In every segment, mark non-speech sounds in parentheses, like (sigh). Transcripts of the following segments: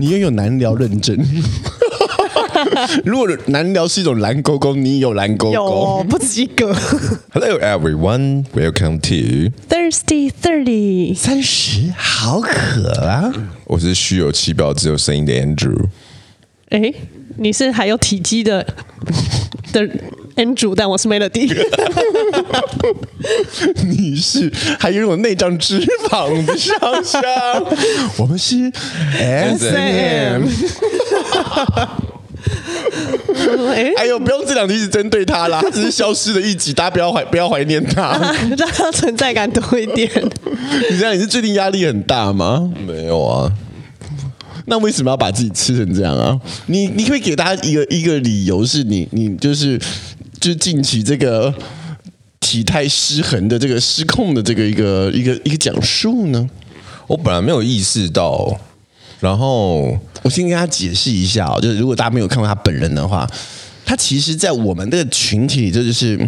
你拥有难聊认证。(laughs) 如果难聊是一种蓝勾勾，你有蓝勾勾，有不止一个。Hello everyone, welcome to Thirsty Thirty，三十好渴啊！我是虚有其表只有声音的 Andrew。哎，你是还有体积的的 Andrew，但我是 Melody。(laughs) 你是还拥有内脏脂肪的香香，我们是 S&M。哎，哎呦，不用这两句一直针对他啦，他只是消失了一集，大家不要怀不要怀念他，(laughs) 让他存在感多一点。你这样，你是最近压力很大吗？没有啊，那为什么要把自己吃成这样啊？你你可以给大家一个一个理由，是你你就是就是近期这个体态失衡的这个失控的这个一个一个一个讲述呢？我本来没有意识到，然后我先跟他解释一下哦，就是如果大家没有看过他本人的话，他其实，在我们这个群体里，这就是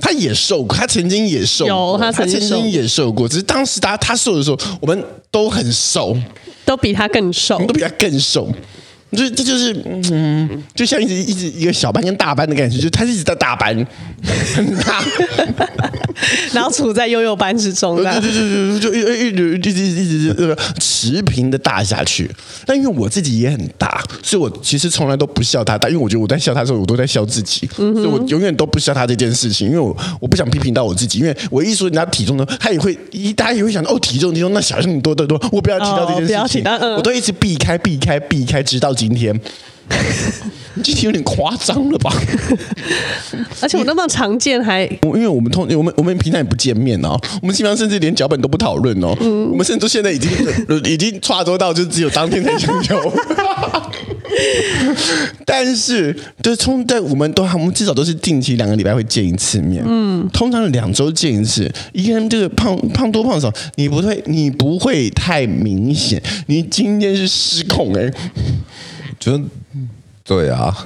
他也瘦过，他曾经也瘦过，有他曾经也瘦过，只是当时他他瘦的时候，我们都很瘦，都比他更瘦我们都比他更瘦。就这就是嗯，就像一直一直一个小班跟大班的感觉，就他一直在大班，很大，然后处在悠悠班之中，对对对对，就一一直一直一直呃持平的大下去。但因为我自己也很大，所以我其实从来都不笑他大，因为我觉得我在笑他的时候，我都在笑自己，所以我永远都不笑他这件事情，因为我我不想批评到我自己，因为我一说人家体重呢，他也会一大家也会想到哦，体重体重，那小心你多多多，我不要提到这件事情，我都一直避开避开避开，直到。今天，(laughs) 你今天有点夸张了吧？而且我那么常见还，还因为我们通我们我们平常也不见面哦，我们基本上甚至连脚本都不讨论哦。嗯、我们甚至都现在已经 (laughs) 已经差多到就只有当天才相求。(laughs) 但是，就是从在我们都我们至少都是定期两个礼拜会见一次面。嗯，通常两周见一次。一个人这个胖胖多胖少，你不会你不会太明显。你今天是失控哎、欸。就对啊，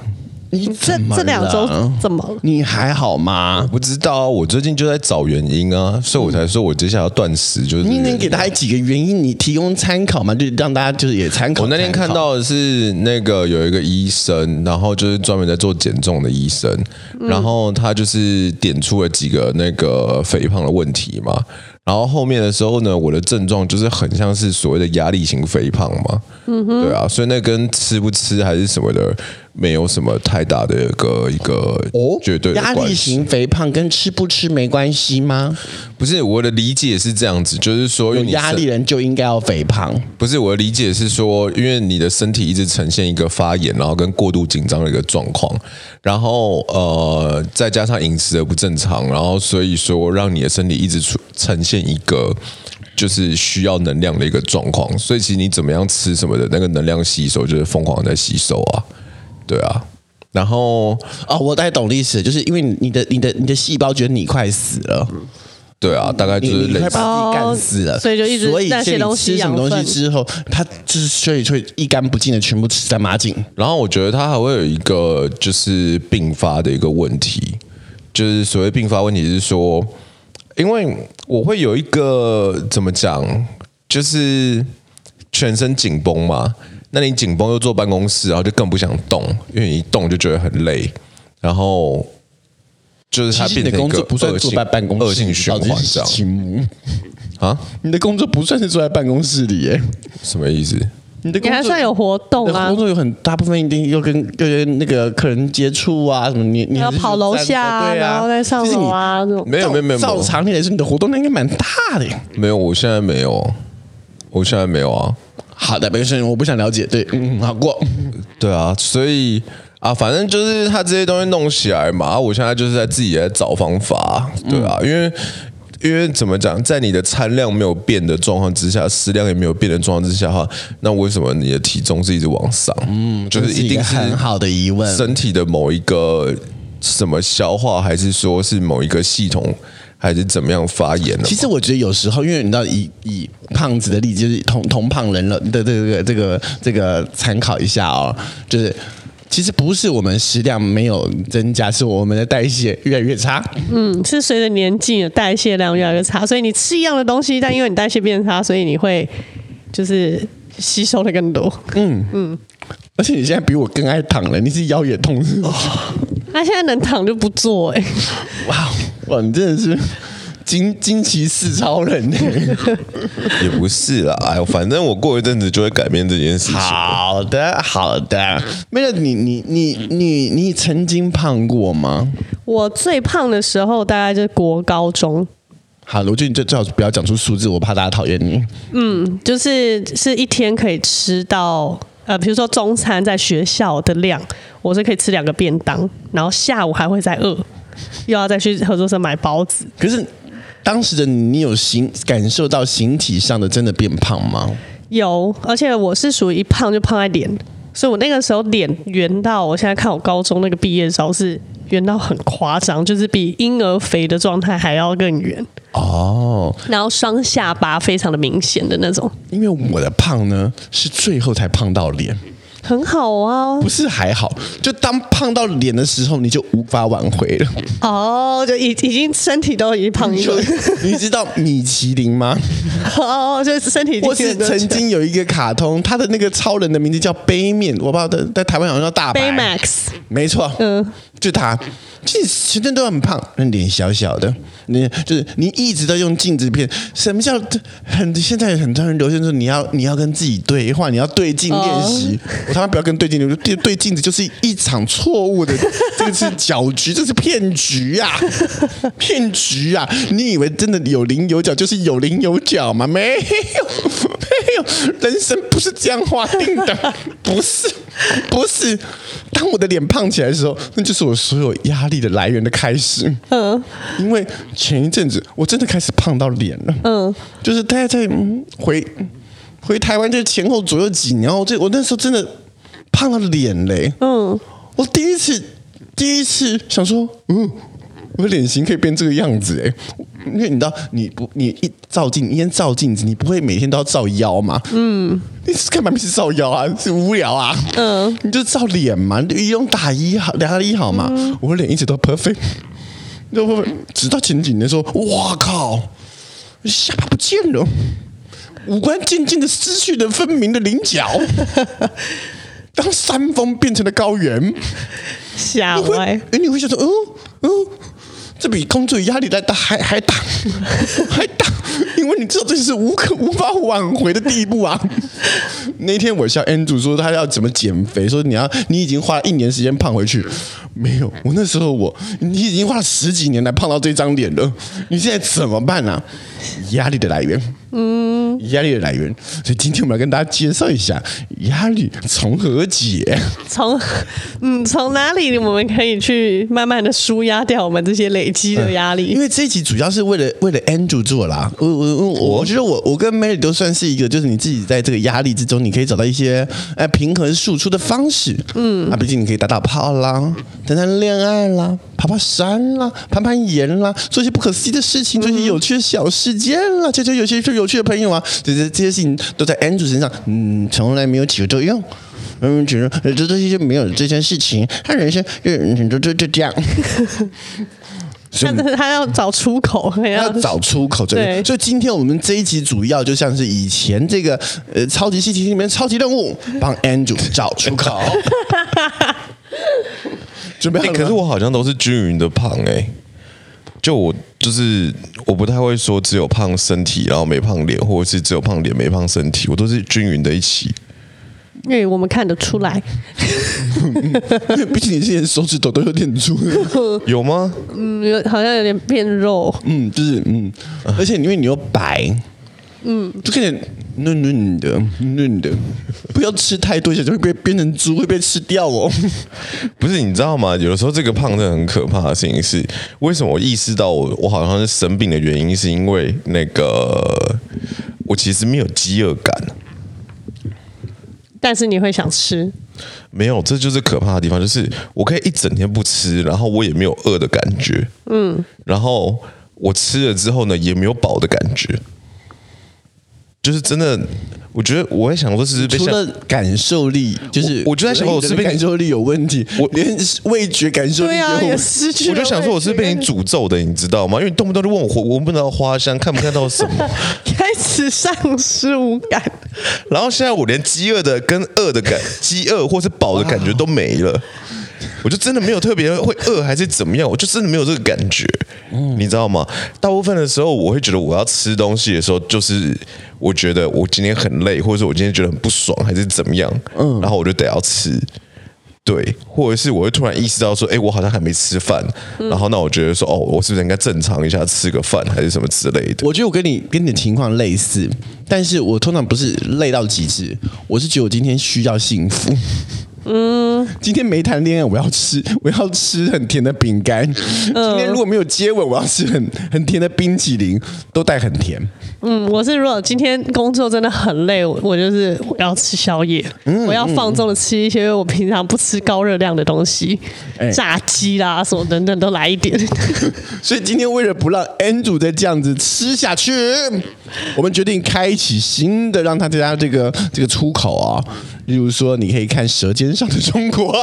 你这这两周怎么？你还好吗？我不知道，我最近就在找原因啊，所以我才说我接下来要断食。就是你能给大家几个原因，你提供参考吗？就让大家就是也参考。我那天看到的是那个有一个医生，然后就是专门在做减重的医生，然后他就是点出了几个那个肥胖的问题嘛。然后后面的时候呢，我的症状就是很像是所谓的压力型肥胖嘛，嗯哼，对啊，所以那跟吃不吃还是什么的。没有什么太大的一个一个哦，绝对。压力型肥胖跟吃不吃没关系吗？不是，我的理解是这样子，就是说有压力人就应该要肥胖。不是，我的理解是说，因为你的身体一直呈现一个发炎，然后跟过度紧张的一个状况，然后呃，再加上饮食的不正常，然后所以说让你的身体一直出呈现一个就是需要能量的一个状况，所以其实你怎么样吃什么的那个能量吸收就是疯狂的在吸收啊。对啊，然后哦，我大概懂历史，就是因为你的、你的、你的细胞觉得你快死了，对啊，大概就是快把自己干死了，所以就一直那些东西吃什么东西之后，它就是所以会一干不净的全部吃在马颈。然后我觉得它还会有一个就是并发的一个问题，就是所谓并发问题是说，因为我会有一个怎么讲，就是全身紧绷嘛。那你紧绷又坐办公室，然后就更不想动，因为你一动就觉得很累，然后就是它变成一个恶性恶性循环这样。啊，你的工作不算是坐在办公室里耶？什么意思？你的工作还算有活动啊？工作有很大部分一定又跟跟那个客人接触啊，什么你你要跑楼下啊，然后再上楼啊，这种没有没有没有，照常理来说，你的活动量应该蛮大的。没有，我现在没有，我现在没有啊。好的，没事，我不想了解。对，嗯，好过。对啊，所以啊，反正就是他这些东西弄起来嘛，我现在就是在自己在找方法。对啊，因为因为怎么讲，在你的餐量没有变的状况之下，食量也没有变的状况之下哈，那为什么你的体重是一直往上？嗯，就是一定是很好的疑问。身体的某一个什么消化，还是说是某一个系统？还是怎么样发炎呢？其实我觉得有时候，因为你知道以，以以胖子的例子，就是同同胖人了的这个这个这个参考一下哦，就是其实不是我们食量没有增加，是我们的代谢越来越差。嗯，是随着年纪代谢量越来越差，所以你吃一样的东西，但因为你代谢变差，所以你会就是吸收的更多。嗯嗯而且你现在比我更爱躺了，你是腰也痛是吗？他现在能躺就不坐哎、哇哇，你真的是惊惊奇四超人呢！(laughs) 也不是啦，哎呦，反正我过一阵子就会改变这件事情。好的好的，没有你你你你你曾经胖过吗？我最胖的时候大概就是国高中，好了，我觉得你最最好不要讲出数字，我怕大家讨厌你。嗯就是是一天可以吃到呃，比如说中餐在学校的量，我是可以吃两个便当，然后下午还会再饿，(laughs) 又要再去合作社买包子。可是当时的你，有形感受到形体上的真的变胖吗？有，而且我是属于一胖就胖在脸，所以我那个时候脸圆到，我现在看我高中那个毕业照是圆到很夸张，就是比婴儿肥的状态还要更圆，哦，然后双下巴非常的明显的那种，因为我的胖呢是最后才胖到脸，很好啊。不是还好，就当胖到脸的时候，你就无法挽回了。哦，就已已经身体都已经胖一就轮，你知道米其林吗？哦，就是身体我是曾经有一个卡通，他的那个超人的名字叫杯面，我不知道在在台湾好像叫大白。Baymax，没错，嗯，就他，其实全身都很胖，那脸小小的，你就是你一直都用镜子骗。什么叫很？现在很多人流行说你要你要跟自己对话，你要对镜练习。我他妈不要跟对镜练习，对对镜子就是一场错误的，这个是搅局，这是骗局啊，(laughs) 骗局啊！你以为真的有棱有角就是有棱有角吗？没有，没 (laughs) 有，人生不是这样划定的，不是，不是。当我的脸胖起来的时候，那就是我所有压力的来源的开始。嗯，因为前一阵子我真的开始胖到脸了。嗯，就是大家在嗯回回台湾这前后左右几年，我这我那时候真的胖到脸嘞。嗯，我第一次第一次想说，嗯。我的脸型可以变这个样子哎，因为你知道，你不你一照镜，你一天照镜子，你不会每天都要照腰嘛？嗯，你是干嘛没事照腰啊？是无聊啊？嗯，你就照脸嘛，你用打一好，打一好嘛。嗯、我的脸一直都 perfect，都 perfect，直到前几年说，哇靠，下巴不见了，五官渐渐的失去了分明的棱角，(laughs) 当山峰变成了高原，吓歪，哎，你会想说，哦哦。这比工作压力来大还还大 (laughs) 还大，因为你知道这是无可无法挽回的地步啊！(laughs) 那天我向 Andrew 说他要怎么减肥，说你要你已经花了一年时间胖回去，没有，我那时候我你已经花了十几年来胖到这张脸了，你现在怎么办啊？压力的来源，嗯，压力的来源，所以今天我们要跟大家介绍一下压力从何解，从嗯从哪里我们可以去慢慢的舒压掉我们这些累积的压力？因为这一集主要是为了为了 Andrew 做啦，我我我我觉得我我跟 Mary 都算是一个，就是你自己在这个压力之中，你可以找到一些哎平衡输出的方式，嗯，啊，毕竟你可以打打炮啦，谈谈恋爱啦，爬爬山啦，攀攀岩啦，做一些不可思议的事情，做一些有趣的小事。时间了，这就有些有趣的朋友啊，这些这些事情都在 Andrew 身上，嗯，从来没有起过作用。嗯，觉得这这些就没有这件事情，他人生就就就就这样。(laughs) 他他要找出口，他要找出口。对，所以今天我们这一集主要就像是以前这个呃超级星期天里面超级任务，(laughs) 帮 Andrew 找出口。(laughs) 准备好了、欸？可是我好像都是均匀的胖哎、欸。就我就是我不太会说只有胖身体，然后没胖脸，或者是只有胖脸没胖身体，我都是均匀的一起。因为我们看得出来，(laughs) 毕竟你现在手指头都有点粗，(laughs) 有吗？嗯，有好像有点变肉。嗯，就是嗯，而且因为你又白。嗯，就看见嫩嫩的嫩的，(laughs) 不要吃太多，小心会被变成猪，会被吃掉哦。(laughs) 不是，你知道吗？有的时候这个胖真的很可怕的事情是，为什么我意识到我我好像是生病的原因，是因为那个我其实没有饥饿感，但是你会想吃。没有，这就是可怕的地方，就是我可以一整天不吃，然后我也没有饿的感觉。嗯，然后我吃了之后呢，也没有饱的感觉。就是真的。我觉得我会想说，是不是除了感受力，就是我，我就在想，我是被感受力有问题，我连味觉感受力也有问题，啊、我就想说，我是被你诅咒的，你知道吗？因为你动不动就问我闻不闻到花香，看不看到什么，开始丧失五感。然后现在我连饥饿的跟饿的感，(laughs) 饥饿或是饱的感觉都没了。我就真的没有特别会饿还是怎么样，我就真的没有这个感觉，嗯，你知道吗？大部分的时候，我会觉得我要吃东西的时候，就是我觉得我今天很累，或者是我今天觉得很不爽，还是怎么样，嗯，然后我就得要吃，对，或者是我会突然意识到说，哎，我好像还没吃饭，然后那我觉得说，哦，我是不是应该正常一下吃个饭，还是什么之类的？我觉得我跟你跟你的情况类似，但是我通常不是累到极致，我是觉得我今天需要幸福。嗯，今天没谈恋爱，我要吃，(laughs) 我要吃很甜的饼干。嗯、今天如果没有接吻，我要吃很很甜的冰淇淋，都带很甜。嗯，我是如果今天工作真的很累，我就是我要吃宵夜，嗯、我要放纵的吃一些我平常不吃高热量的东西，欸、炸鸡啦什么等等都来一点。(laughs) 所以今天为了不让 Andrew 再这样子吃下去，我们决定开启新的让他家这个这个出口啊。例如说，你可以看《舌尖上的中国》。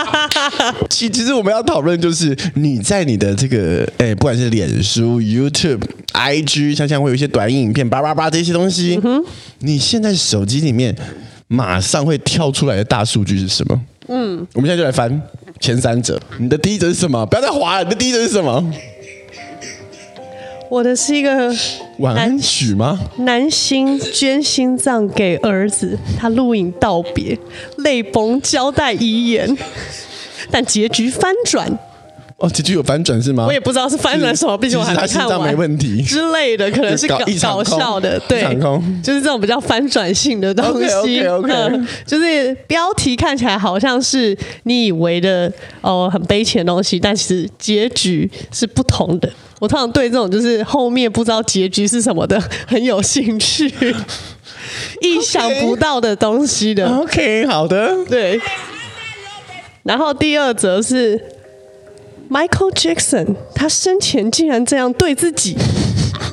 (laughs) 其其实我们要讨论就是你在你的这个哎，不管是脸书、YouTube、IG，像像会有一些短影片、叭叭叭这些东西，嗯、你现在手机里面马上会跳出来的大数据是什么？嗯，我们现在就来翻前三者。你的第一者是什么？不要再划了，你的第一者是什么？我的是一个晚安曲吗？男星捐心脏给儿子，他录影道别，泪崩交代遗言，(laughs) 但结局翻转。哦，结局有翻转是吗？我也不知道是翻转什么，毕竟我还没看完。没问题之类的，可能是搞搞笑的，对，就是这种比较翻转性的东西。OK 就是标题看起来好像是你以为的哦，很悲情的东西，但其实结局是不同的。我通常对这种就是后面不知道结局是什么的很有兴趣，意想不到的东西的。OK，好的，对。然后第二则是。Michael Jackson，他生前竟然这样对自己，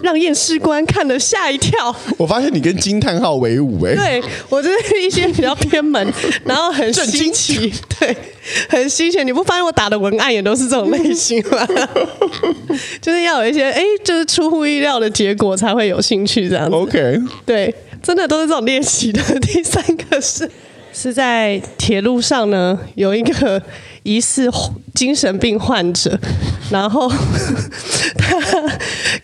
让验尸官看了吓一跳。我发现你跟惊叹号为伍哎。对，我就是一些比较偏门，(laughs) 然后很新奇，对，很新鲜。你不发现我打的文案也都是这种类型吗？(laughs) 就是要有一些哎，就是出乎意料的结果才会有兴趣这样子。OK，对，真的都是这种猎奇的。第三个是是在铁路上呢，有一个。疑似精神病患者，(laughs) 然后他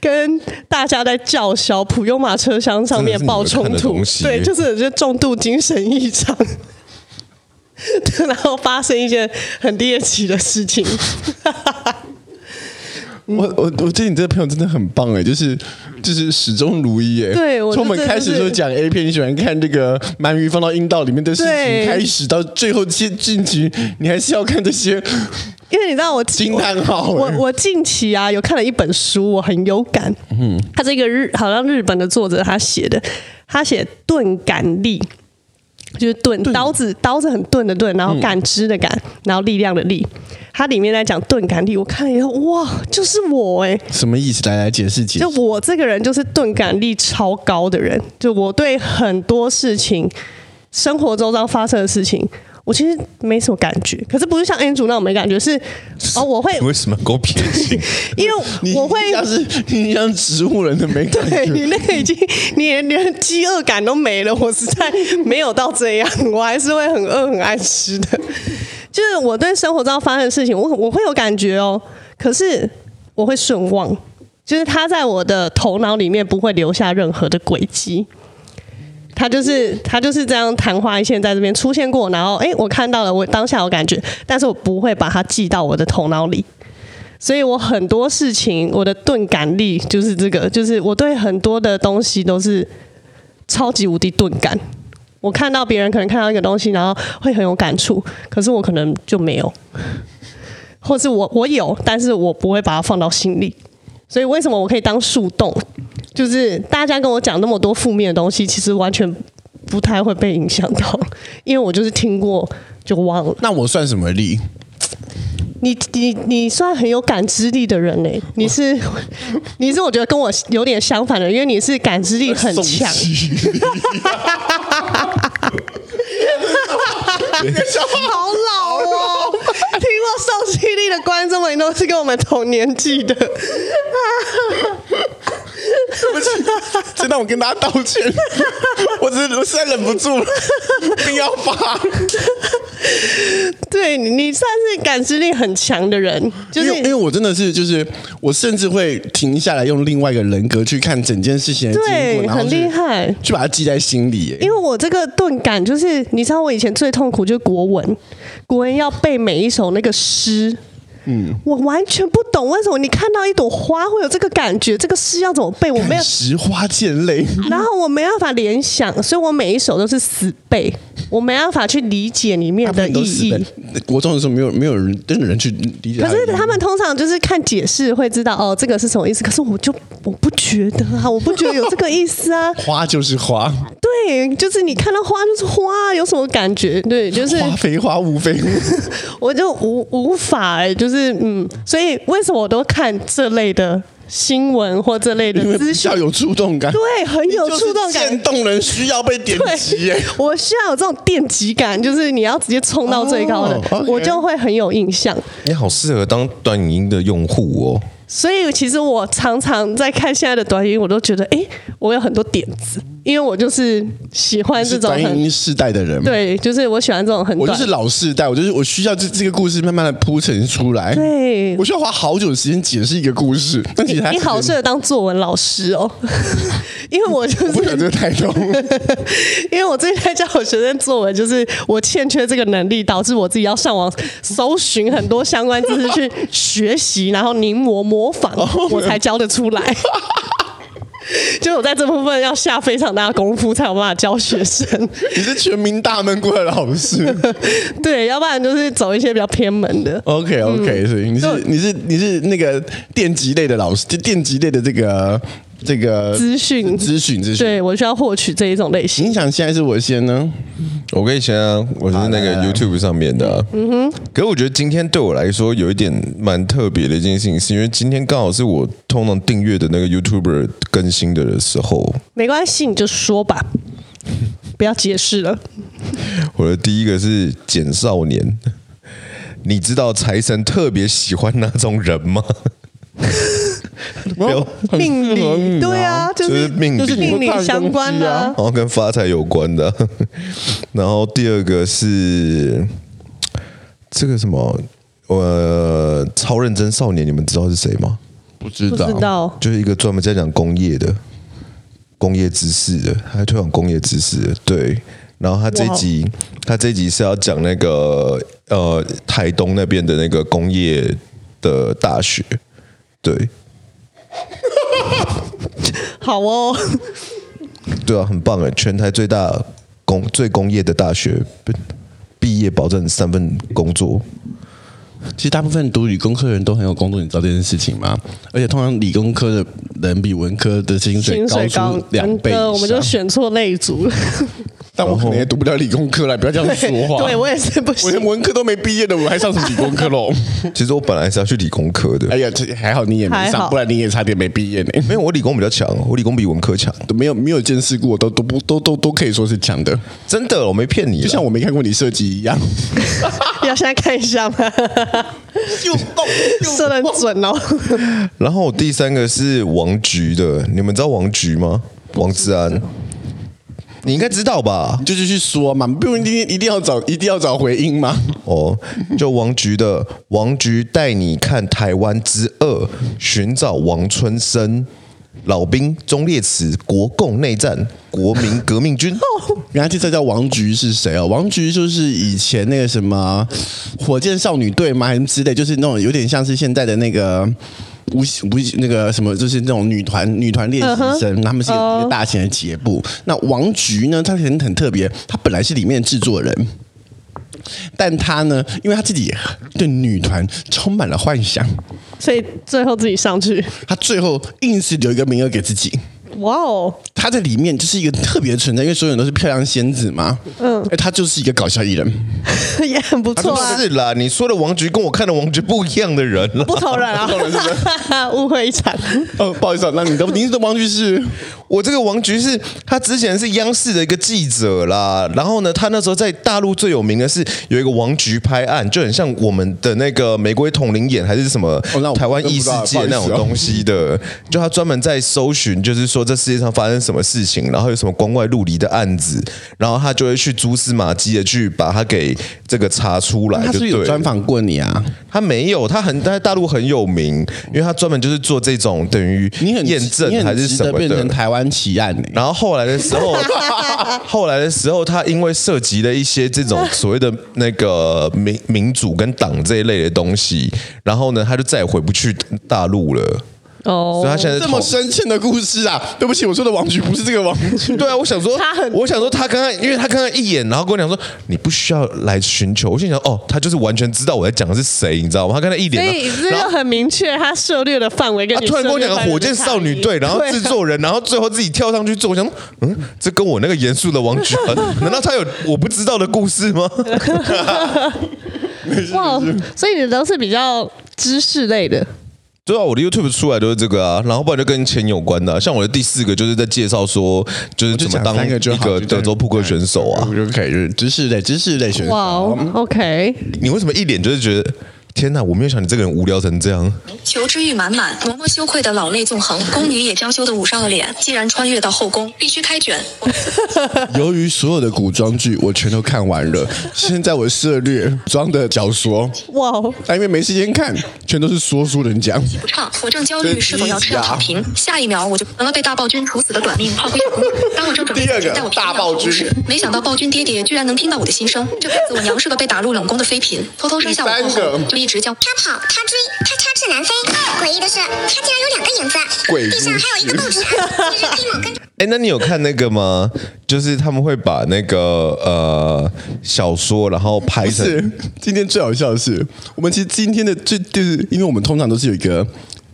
跟大家在叫嚣，普悠马车厢上面爆冲突，对，就是就重度精神异常，(laughs) 然后发生一件很猎奇的事情。我我我觉得你这个朋友真的很棒哎，就是就是始终如一哎。对，从我们开始就讲 A 片，你喜欢看这个鳗鱼放到阴道里面的事情开始，到最后进进去，你还是要看这些。因为你知道我惊叹号，我我近期啊有看了一本书，我很有感。嗯，他这个日好像日本的作者他写的，他写钝感力。就是钝刀子，刀子很钝的钝，然后感知的感，嗯、然后力量的力。它里面在讲钝感力，我看了以后，哇，就是我哎、欸！什么意思？来来解释解释。就我这个人就是钝感力超高的人，就我对很多事情，生活周遭发生的事情。我其实没什么感觉，可是不是像 Andrew 那种没感觉，是哦，我会为什么狗撇清？(laughs) 因为我会像是你像植物人的没感觉，对，你那个已经你连饥饿感都没了，我实在没有到这样，我还是会很饿很爱吃的。就是我对生活中发生的事情，我我会有感觉哦，可是我会顺忘，就是它在我的头脑里面不会留下任何的轨迹。他就是他就是这样昙花一现在这边出现过，然后哎，我看到了，我当下有感觉，但是我不会把它记到我的头脑里，所以我很多事情我的钝感力就是这个，就是我对很多的东西都是超级无敌钝感。我看到别人可能看到一个东西，然后会很有感触，可是我可能就没有，或是我我有，但是我不会把它放到心里。所以为什么我可以当树洞？就是大家跟我讲那么多负面的东西，其实完全不太会被影响到，因为我就是听过就忘了。那我算什么力？你你你算很有感知力的人呢？你是 (laughs) 你是我觉得跟我有点相反的，因为你是感知力很强。好老哦！听过受气力的观众们都是跟我们同年纪的。对不起，真的，我跟大家道歉。(laughs) 我只是我实在忍不住了，一定要发。(laughs) 对，你算是感知力很强的人，就是因为，因为我真的是就是我甚至会停下来用另外一个人格去看整件事情的经过，对，很厉害，去把它记在心里。因为我这个钝感，就是你知道，我以前最痛苦就是国文，国文要背每一首那个诗。嗯，我完全不懂为什么你看到一朵花会有这个感觉，这个诗要怎么背？我没有拾花见泪，然后我没办法联想，所以我每一首都是死背，我没办法去理解里面的意义。国中的时候没有没有人真的人去理解，可是他们通常就是看解释会知道哦，这个是什么意思。可是我就我不觉得啊，我不觉得有这个意思啊。花就是花，对，就是你看到花就是花，有什么感觉？对，就是花非花，无非雾，(laughs) 我就无无法哎、欸，就是。是嗯，所以为什么我都看这类的新闻或这类的资讯？比较有触动感，对，很有触动感。电动人需要被点击，(laughs) 我需要有这种电击感，就是你要直接冲到最高的，我就会很有印象。你好适合当短影音的用户哦。所以其实我常常在看现在的短影，我都觉得，哎，我有很多点子，因为我就是喜欢这种很短影音世代的人。对，就是我喜欢这种很。我就是老世代，我就是我需要这这个故事慢慢的铺陈出来。对，我需要花好久的时间解释一个故事。但其实你好适合当作文老师哦，(laughs) 因为我就是我不想这个太重。(laughs) 因为我最近在教我学生作文，就是我欠缺这个能力，导致我自己要上网搜寻很多相关知识去学习，然后临摹模。模仿我才教得出来，(laughs) 就我在这部分要下非常大的功夫才有办法教学生。你是全民大闷锅的老师，(laughs) 对，要不然就是走一些比较偏门的。OK OK，所以你是你是你是那个电极类的老师，就电极类的这个这个资讯资讯资讯，对我需要获取这一种类型。你想现在是我先呢？我跟你先啊，我是那个 YouTube 上面的。嗯哼，可是我觉得今天对我来说有一点蛮特别的一件事情，是因为今天刚好是我通常订阅的那个 YouTuber 更新的时候。没关系，你就说吧，不要解释了。我的第一个是简少年，你知道财神特别喜欢哪种人吗？有命理对啊，就是命理，就是命理相关的，然后跟发财有关的。然后第二个是这个什么，呃，超认真少年，你们知道是谁吗？不知道，不知道，就是一个专门在讲工业的工业知识的，还推广工业知识的。对，然后他这集他这集是要讲那个呃台东那边的那个工业的大学，对。(laughs) 好哦，对啊，很棒哎！全台最大工最工业的大学，毕业保证三份工作。其实大部分读理工科的人都很有工作，你知道这件事情吗？而且通常理工科的人比文科的薪水高出两倍，我们就选错类组。但我可能也读不了理工科了，不要这样说话。(laughs) 对，我也是不行，我连文科都没毕业的，我还上什么理工科喽？(laughs) 其实我本来是要去理工科的。哎呀，这还好你也没上，不然你也差点没毕业呢。没有，我理工比较强，我理工比文科强，都没有没有见识过，都都不都都都可以说是强的。真的，我没骗你，就像我没看过你设计一样。(laughs) 要现在看一下吗？又动，射的很准哦。然后第三个是王菊的，你们知道王菊吗？王志安。你应该知道吧？你就继续说嘛，不用一定一定要找一定要找回音吗？哦，就王菊的王菊带你看台湾之二，寻找王春生，老兵忠烈祠，国共内战，国民革命军。(laughs) 原来这这叫王菊是谁啊？王菊就是以前那个什么火箭少女队吗？还是之类，就是那种有点像是现在的那个。无无那个什么，就是那种女团女团练习生，他们是一个大型的节目。那王菊呢，她很很特别，她本来是里面的制作人，但她呢，因为她自己对女团充满了幻想，所以最后自己上去。她最后硬是留一个名额给自己。哇哦！他在里面就是一个特别的存在，因为所有人都是漂亮仙子嘛。嗯。嗯哎，他就是一个搞笑艺人，(laughs) 也很不错是啦，你说的王菊跟我看的王菊不一样的人了。不同人啊，(laughs) (laughs) 误会一场。哦，不好意思啊，那你的您的王菊是我这个王菊是他之前是央视的一个记者啦，然后呢，他那时候在大陆最有名的是有一个王菊拍案，就很像我们的那个玫瑰瞳铃眼还是什么台湾异世界那种东西的，就他专门在搜寻，就是说这世界上发生什么事情，然后有什么光怪陆离的案子，然后他就会去蛛丝马迹的去把它给这个查出来，他是有专访过你啊？他没有，他很他在大陆很有名，因为他专门就是做这种等于你很验证还是什么的。变成台湾奇案呢、然后后来的时候，(laughs) 后来的时候，他因为涉及了一些这种所谓的那个民民主跟党这一类的东西，然后呢，他就再也回不去大陆了。哦所以他现在这么深沉的故事啊！对不起，我说的王菊不是这个王菊。对啊，我想说 (laughs) 他很，我想说，他刚刚，因为他刚刚一眼，然后跟我讲说，你不需要来寻求。我心想，哦，他就是完全知道我在讲的是谁，你知道吗？他刚才一所脸，以这然后就很明确，他涉猎的范围跟你他突然跟我讲火箭少女队，然后制作人，然后最后自己跳上去做，我想，嗯，这跟我那个严肃的王菊，(laughs) 难道他有我不知道的故事吗？对 (laughs) 哇，所以你都是比较知识类的。对啊，我的 YouTube 出来都是这个啊，然后不然就跟钱有关的啊、像我的第四个就是在介绍说，就是怎么当一个德州扑克选手啊我。就可以就是知识类知识类选手。哇哦，OK，你为什么一脸就是觉得，天哪，我没有想你这个人无聊成这样。求知欲满满，嬷嬷羞愧的老泪纵横，宫女也娇羞的捂上了脸。既然穿越到后宫，必须开卷。(laughs) 由于所有的古装剧我全都看完了，现在我涉猎装的小说，哇哦，但因为没时间看，全都是说书人讲。不唱，我正焦虑是否要吃药躺平，下一秒我就成了被大暴君处死的短命炮灰。(laughs) 当我正准备第二个带我大暴君时，没想到暴君爹爹居然能听到我的心声。这辈子我娘是个被打入冷宫的妃嫔，偷偷生下我过第三个后，就一直叫他跑，他追，他插翅难飞。诡异的是，他竟然有两个影子，鬼地上还有一个报纸。(laughs) 哎，那你有看那个吗？就是他们会把那个呃小说，然后拍成是，今天最好笑的是，我们其实今天的最就是，因为我们通常都是有一个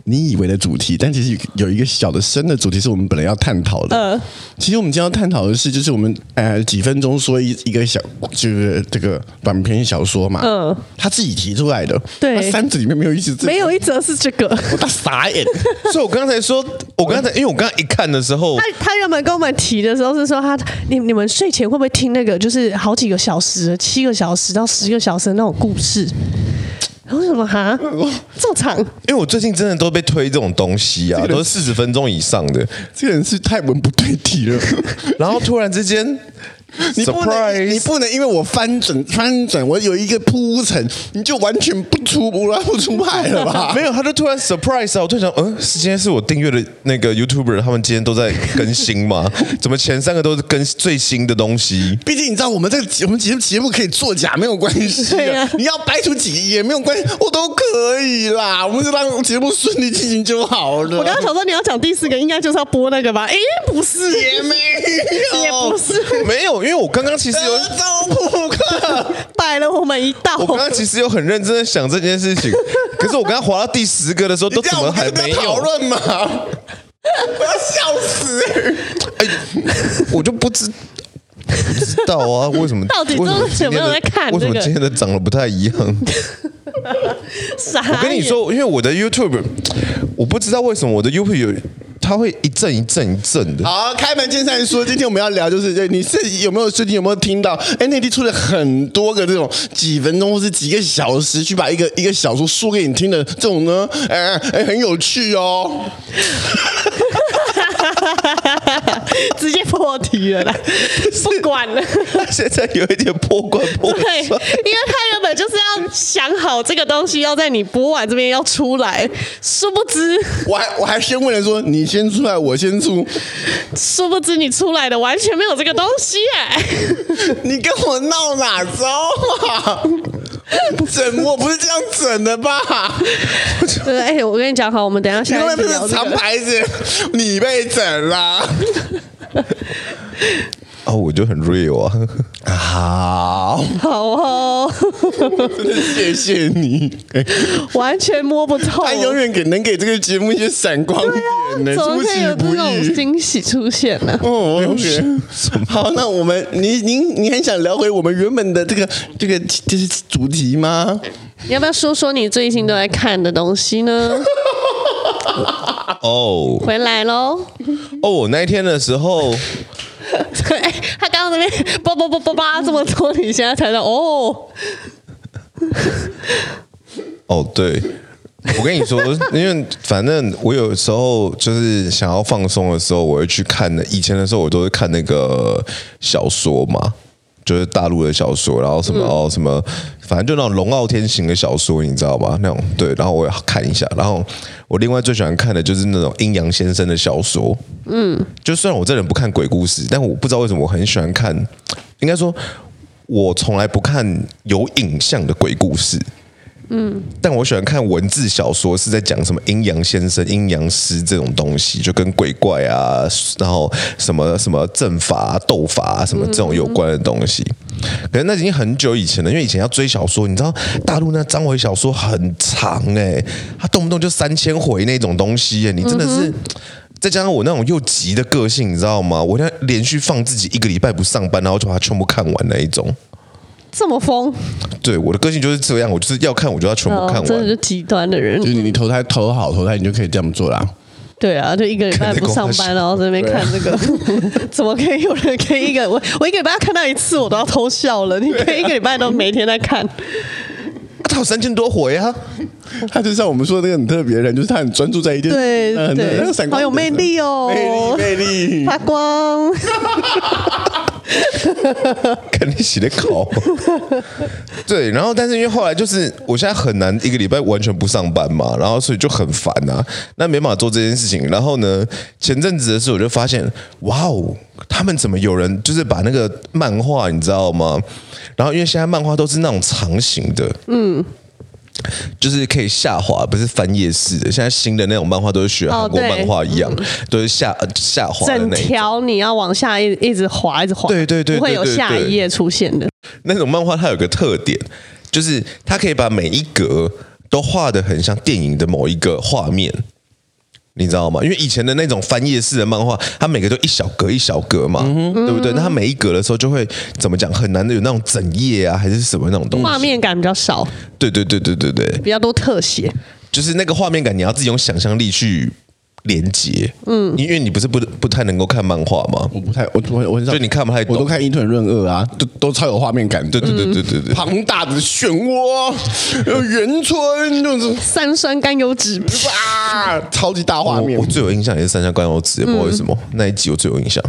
你以为的主题，但其实有一个小的深的主题是我们本来要探讨的。呃其实我们今天要探讨的是，就是我们呃几分钟说一一个小，就是这个短篇小说嘛，嗯他自己提出来的，对他三子里面没有一直、这个，没有一则是这个。我大傻眼。所以我刚才说，我刚才因为我刚才一看的时候他，他原本跟我们提的时候是说他，你你们睡前会不会听那个就是好几个小时、七个小时到十个小时的那种故事？为什么哈 (laughs) 这么长？因为我最近真的都被推这种东西啊，都是四十分钟以上的，这个人是太文不对题了。(laughs) 然后突然之间。你不能，Surprise 你不能因为我翻转翻转，我有一个铺陈，你就完全不出不来不出牌了吧？(laughs) 没有，他就突然 surprise 啊！我突然想，嗯，是今天是我订阅的那个 YouTuber，他们今天都在更新吗？(laughs) 怎么前三个都是更最新的东西？毕竟你知道，我们这个节我们节目节目可以作假，没有关系对啊你要掰出几个也没有关系，我都可以啦。我们就让节目顺利进行就好了。我刚刚想说你要讲第四个，应该就是要播那个吧？诶，不是，也没有，也不是，(laughs) 没有，因为我刚刚其实有，德州扑克。摆了我们一道。我刚刚其实有很认真的想这件事情，(laughs) 可是我刚刚滑到第十个的时候，都怎么还没讨有？论嘛？我要笑死！哎，我就不知。不知道啊，为什么？到底为什么真的有没有在看为什么今天的长得不太一样？(laughs) 傻我跟你说，因为我的 YouTube，我不知道为什么我的 YouTube 有，它会一阵一阵一阵的。好，开门见山说，今天我们要聊就是，对你是有没有最近有没有听到哎，内地出了很多个这种几分钟或是几个小时去把一个 (laughs) 一个小说说给你听的这种呢？哎哎，很有趣哦。(laughs) 直接破题了啦，不管了。(laughs) 现在有一点破罐破对，因为。他原本就是要想好这个东西要在你播完这边要出来，殊不知，我还我还先问了说，你先出来，我先出，殊不知你出来的完全没有这个东西哎、(laughs) 你跟我闹哪招啊？(laughs) 整我不是这样整的吧？(laughs) 对，哎、我跟你讲好，我们等一下下一集聊、这长个。牌子？你被整 (laughs) 了。哦，我就很 real 啊。好，好哦，(laughs) 真的谢谢你，完全摸不透，他永远给能给这个节目一些闪光点呢，怎么出其可以有这不种意。惊喜出现呢、哦，OK，好，那我们，你您你很想聊回我们原本的这个这个就是主题吗？你要不要说说你最近都在看的东西呢？(laughs) 哦回来喽！哦，我那一天的时候，对，(laughs) 他刚刚那边叭叭叭叭叭这么多，你现在才到哦。(laughs) 哦，对，我跟你说，(laughs) 因为反正我有时候就是想要放松的时候，我会去看的。以前的时候，我都会看那个小说嘛，就是大陆的小说，然后什么、嗯、哦什么，反正就那种龙傲天型的小说，你知道吧？那种对，然后我也看一下。然后我另外最喜欢看的就是那种阴阳先生的小说。嗯，就虽然我这人不看鬼故事，但我不知道为什么我很喜欢看。应该说，我从来不看有影像的鬼故事。嗯，但我喜欢看文字小说，是在讲什么阴阳先生、阴阳师这种东西，就跟鬼怪啊，然后什么什么阵法、斗法啊，什么这种有关的东西。可是那已经很久以前了，因为以前要追小说，你知道大陆那章回小说很长哎、欸，它动不动就三千回那种东西、欸，你真的是。再加上我那种又急的个性，你知道吗？我要连续放自己一个礼拜不上班，然后就把它全部看完那一种。这么疯，对，我的个性就是这样，我就是要看，我就要全部看完。哦、真的是极端的人。就是你投胎投好投胎，你就可以这样做啦。对啊，就一个礼拜不上班，然后在那边看这个，(laughs) 怎么可以有人可以一个我我一个礼拜看到一次，我都要偷笑了。你可以一个礼拜都每天在看，他有三千多回啊！他就像我们说的那个很特别的人，就是他很专注在一件对事，对，好有魅力哦，(laughs) 魅力魅力发光。(laughs) 肯定洗的口，(laughs) 对，然后但是因为后来就是我现在很难一个礼拜完全不上班嘛，然后所以就很烦啊，那没办法做这件事情。然后呢，前阵子的时候我就发现，哇哦，他们怎么有人就是把那个漫画你知道吗？然后因为现在漫画都是那种长形的，嗯。就是可以下滑，不是翻页式的。现在新的那种漫画都是学韩国漫画一样，哦、都是下下滑的那。整条你要往下一一直滑，一直滑，对对对，对，对，对，对，对，不会有下一页出现的。那种漫画它有个特点，就是它可以把每一格都画的很像电影的某一个画面。你知道吗？因为以前的那种翻页式的漫画，它每个都一小格一小格嘛，嗯、对不对？那它每一格的时候就会怎么讲，很难的有那种整页啊，还是什么那种东西，画面感比较少。对对对对对对，比较多特写，就是那个画面感，你要自己用想象力去。连接，嗯，因为你不是不不太能够看漫画吗？我不太，我我我很少，就你看不太懂，我都看伊藤润二啊，都都超有画面感，对对对对对对，庞大的漩涡，圆村就是。三酸甘油酯，哇，超级大画面。我，最有印象也是三酸甘油酯，也不知道为什么、嗯、那一集我最有印象。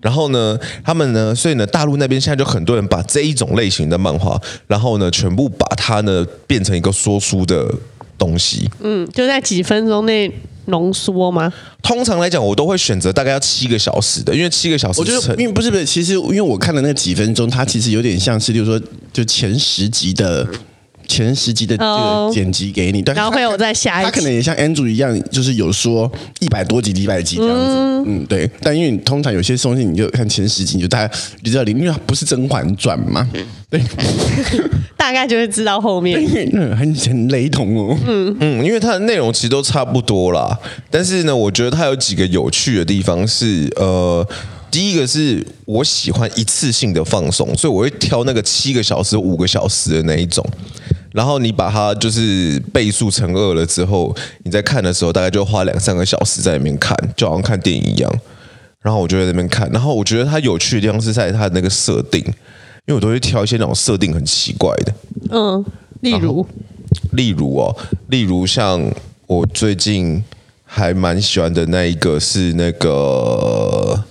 然后呢，他们呢，所以呢，大陆那边现在就很多人把这一种类型的漫画，然后呢，全部把它呢变成一个说书的东西，嗯，就在几分钟内。浓缩吗？通常来讲，我都会选择大概要七个小时的，因为七个小时。我觉得，因为不是不是，其实因为我看的那几分钟，它其实有点像是，就是说，就前十集的前十集的这个剪辑给你，但、oh, 然后会有在下一集，他可能也像 Andrew 一样，就是有说一百多集、几百集这样子，嗯，嗯，对。但因为你通常有些东西，你就看前十集，你就大概你知道，因为它不是《甄嬛传》嘛，对。(laughs) 大概就会知道后面，很很雷同哦。嗯嗯，因为它的内容其实都差不多啦。但是呢，我觉得它有几个有趣的地方是，呃，第一个是我喜欢一次性的放松，所以我会挑那个七个小时、五个小时的那一种。然后你把它就是倍速乘二了之后，你在看的时候大概就花两三个小时在里面看，就好像看电影一样。然后我就在那边看，然后我觉得它有趣的地方是在它的那个设定。因为我都会挑一些那种设定很奇怪的，嗯，例如，例如哦，例如像我最近还蛮喜欢的那一个是那个，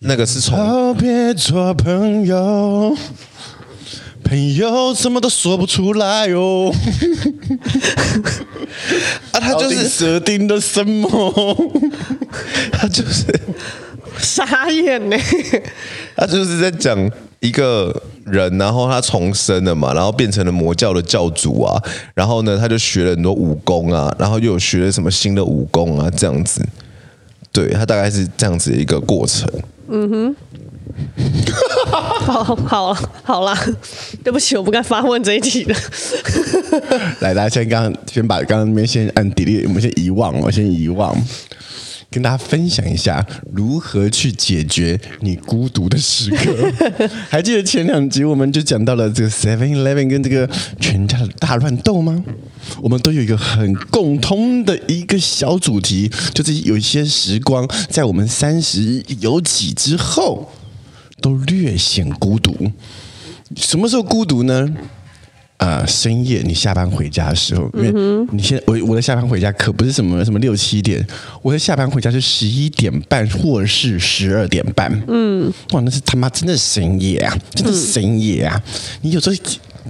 那个是从别做朋友，朋友什么都说不出来哦，(laughs) 啊，他就是设定的什么？(laughs) 他就是。傻眼呢，(laughs) 他就是在讲一个人，然后他重生了嘛，然后变成了魔教的教主啊，然后呢，他就学了很多武功啊，然后又有学了什么新的武功啊，这样子。对，他大概是这样子的一个过程。好好好啦，(laughs) 对不起，我不该发问这一题的。(laughs) 来，大家先刚先把刚刚那边先按 delete，我们先遗忘，我先遗忘，跟大家分享一下如何去解决你孤独的时刻。(laughs) 还记得前两集我们就讲到了这个 Seven Eleven 跟这个全家的大乱斗吗？我们都有一个很共通的一个小主题，就是有一些时光在我们三十有几之后。都略显孤独。什么时候孤独呢？啊、呃，深夜你下班回家的时候，因为你现在我我的下班回家可不是什么什么六七点，我的下班回家是十一点半或是十二点半。嗯，哇，那是他妈真的深夜啊，真的深夜啊！你有时候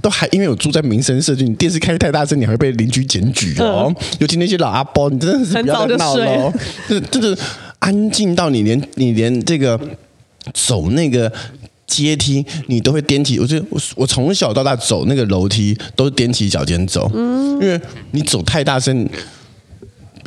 都还因为我住在民生社区，你电视开太大声，你还会被邻居检举哦。尤其那些老阿伯，你真的是不要再闹了，就是就是安静到你连你连这个。走那个阶梯，你都会踮起。我就我我从小到大走那个楼梯都踮起脚尖走，因为你走太大声。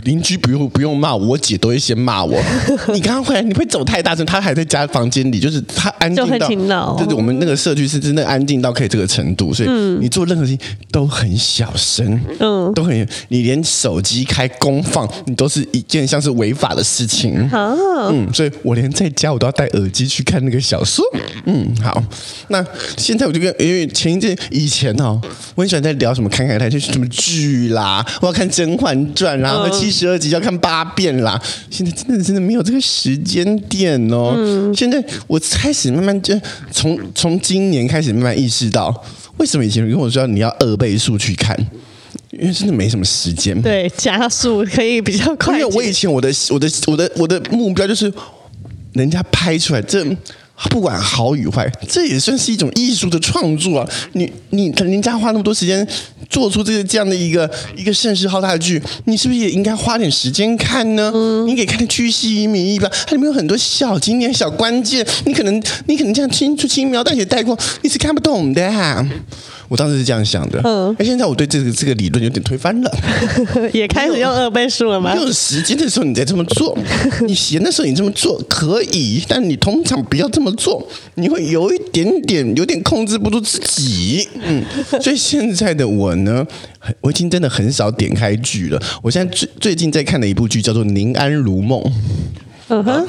邻居不用不用骂我，我姐都会先骂我。(laughs) 你刚刚回来，你会走太大声，他还在家房间里，就是他安静到，就是我们那个社区是真的安静到可以这个程度，所以你做任何事情都很小声，嗯，都很，你连手机开公放，你都是一件像是违法的事情，嗯，所以我连在家我都要戴耳机去看那个小说，嗯，好，那现在我就跟因为前一阵以前哦，我很喜欢在聊什么侃侃台，就是什么剧啦，我要看《甄嬛传》啦，和七。十二集要看八遍啦！现在真的真的没有这个时间点哦。嗯、现在我开始慢慢就从从今年开始慢慢意识到，为什么以前跟我说你要二倍速去看，因为真的没什么时间。对，加速可以比较快。因为我以前我的我的我的我的目标就是，人家拍出来这。不管好与坏，这也算是一种艺术的创作啊！你你人家花那么多时间做出这个这样的一个一个盛世浩大的剧，你是不是也应该花点时间看呢？嗯、你可以看得巨细靡遗吧，它里面有很多小经典、小关键，你可能你可能这样轻出轻描淡写带过，你是看不懂的、啊。我当时是这样想的，嗯，哎，现在我对这个这个理论有点推翻了，(laughs) 也开始用二倍数了吗？用时间的时候你再这么做，(laughs) 你闲的时候你这么做可以，但你通常不要这么做，你会有一点点有点控制不住自己，嗯，(laughs) 所以现在的我呢，我已经真的很少点开剧了。我现在最最近在看的一部剧叫做《宁安如梦》，嗯哼。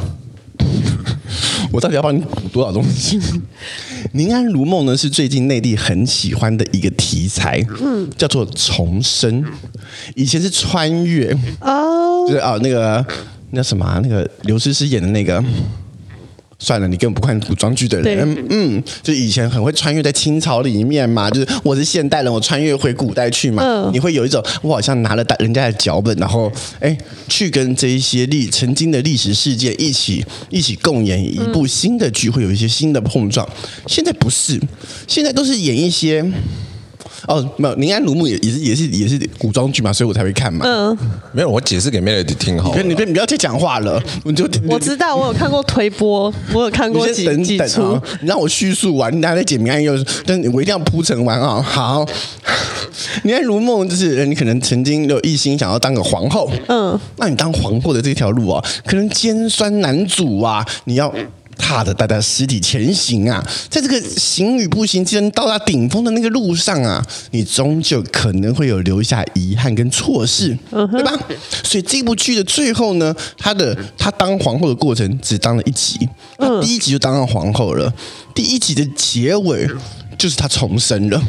我到底要帮你补多少东西？(laughs)《宁安如梦》呢，是最近内地很喜欢的一个题材，嗯，叫做重生。以前是穿越哦，就是啊，那个那什么、啊，那个刘诗诗演的那个。算了，你根本不看古装剧的人，对嗯，就以前很会穿越在清朝里面嘛，就是我是现代人，我穿越回古代去嘛，嗯、你会有一种我好像拿了人家的脚本，然后哎，去跟这一些历曾经的历史事件一起一起共演一部新的剧，会有一些新的碰撞。现在不是，现在都是演一些。哦，没有，宁安如梦也也是也是也是古装剧嘛，所以我才会看嘛。嗯，没有，我解释给 Melody 听好。你别你不要再讲话了，我就我知道，我有看过推播，我有看过几等几出。哦、你让我叙述完，你大家再解明暗又，但我一定要铺陈完啊、哦。好，宁安如梦就是你可能曾经有一心想要当个皇后，嗯，那你当皇后的这条路啊，可能尖酸难阻啊，你要。踏着大家尸体前行啊，在这个行与不行之间到达顶峰的那个路上啊，你终究可能会有留下遗憾跟错失，对吧？所以这部剧的最后呢，他的他当皇后的过程只当了一集，他第一集就当上皇后了，第一集的结尾就是他重生了。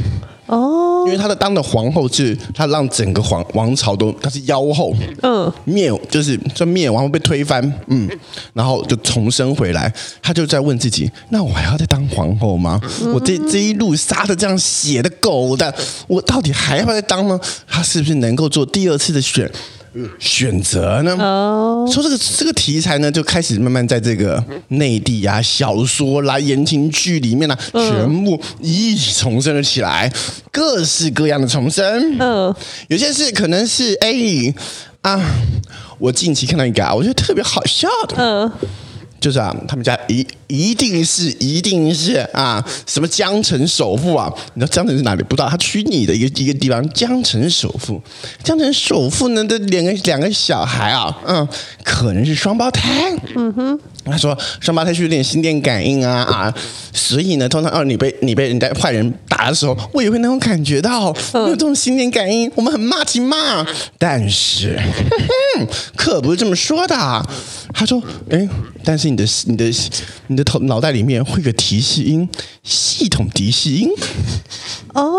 哦，因为他的当的皇后是，他让整个皇王朝都他是妖后，嗯，灭就是这灭亡被推翻，嗯，然后就重生回来，他就在问自己，那我还要再当皇后吗？我这这一路杀的这样血的狗的，我到底还要再当吗？他是不是能够做第二次的选？选择呢？哦，说这个这个题材呢，就开始慢慢在这个内地啊、小说啦、言情剧里面呢、啊，全部一起重生了起来，各式各样的重生。嗯，有些是可能是哎啊，我近期看到一个啊，我觉得特别好笑的。嗯。就是啊，他们家一一定是一定是啊，什么江城首富啊？你知道江城是哪里？不知道，他虚拟的一个一个地方，江城首富。江城首富呢的两个两个小孩啊，嗯，可能是双胞胎。嗯哼，他说双胞胎是有点心电感应啊啊，所以呢，通常哦，你被你被人家坏人打的时候，我也会那种感觉到，有这种心电感应。我们很骂起骂，但是呵呵可不是这么说的。他说，哎，但是你的你的你的头脑袋里面会有个提示音，系统提示音。哦，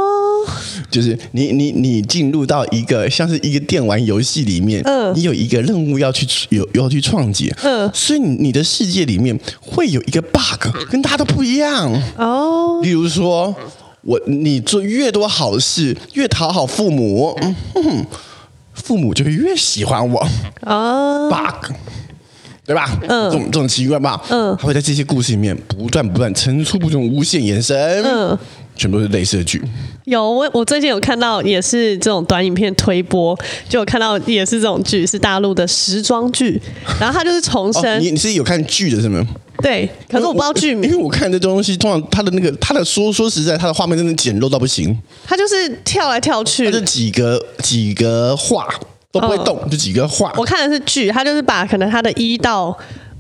就是你你你进入到一个像是一个电玩游戏里面，嗯，你有一个任务要去有要去创解，嗯，所以你的世界里面会有一个 bug，跟大家都不一样哦。例如说，我你做越多好事，越讨好父母，嗯，父母就会越喜欢我哦。bug，对吧？嗯，这种这种奇怪吧？嗯，他会在这些故事里面不断不断层出不穷无限延伸，嗯。全部都是类似的剧，有我我最近有看到也是这种短影片推播，就有看到也是这种剧，是大陆的时装剧，然后它就是重生。哦、你你是有看剧的是吗？对，可是我不知道剧名，因为我看这东西，通常它的那个它的说说实在，它的画面真的简陋到不行。它就是跳来跳去，它是几个几个画都不会动，哦、就几个画。我看的是剧，它就是把可能它的一到。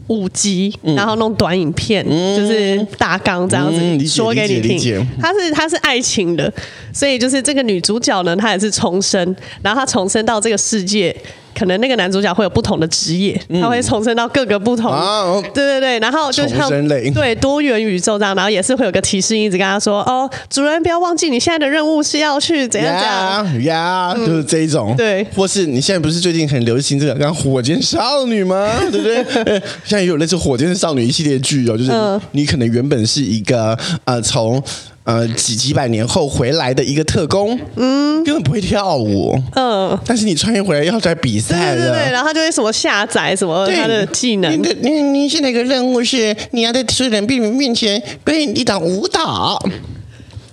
五集，然后弄短影片，嗯、就是大纲这样子、嗯、说给你听。它是它是爱情的，所以就是这个女主角呢，她也是重生，然后她重生到这个世界。可能那个男主角会有不同的职业，嗯、他会重生到各个不同，啊、对对对，然后就像对多元宇宙这样，然后也是会有个提示一直跟他说：“哦，主人不要忘记你现在的任务是要去怎样怎样呀，就是这一种，对，或是你现在不是最近很流行这个，像火箭少女吗？(laughs) 对不对？现在也有类似火箭少女一系列剧哦，就是你可能原本是一个呃从。呃，几几百年后回来的一个特工，嗯，根本不会跳舞，嗯，但是你穿越回来要在比赛了，对对对，然后他就会什么下载什么他的技能。你你你现在一个任务是你要在所有人面面前表演一档舞蹈。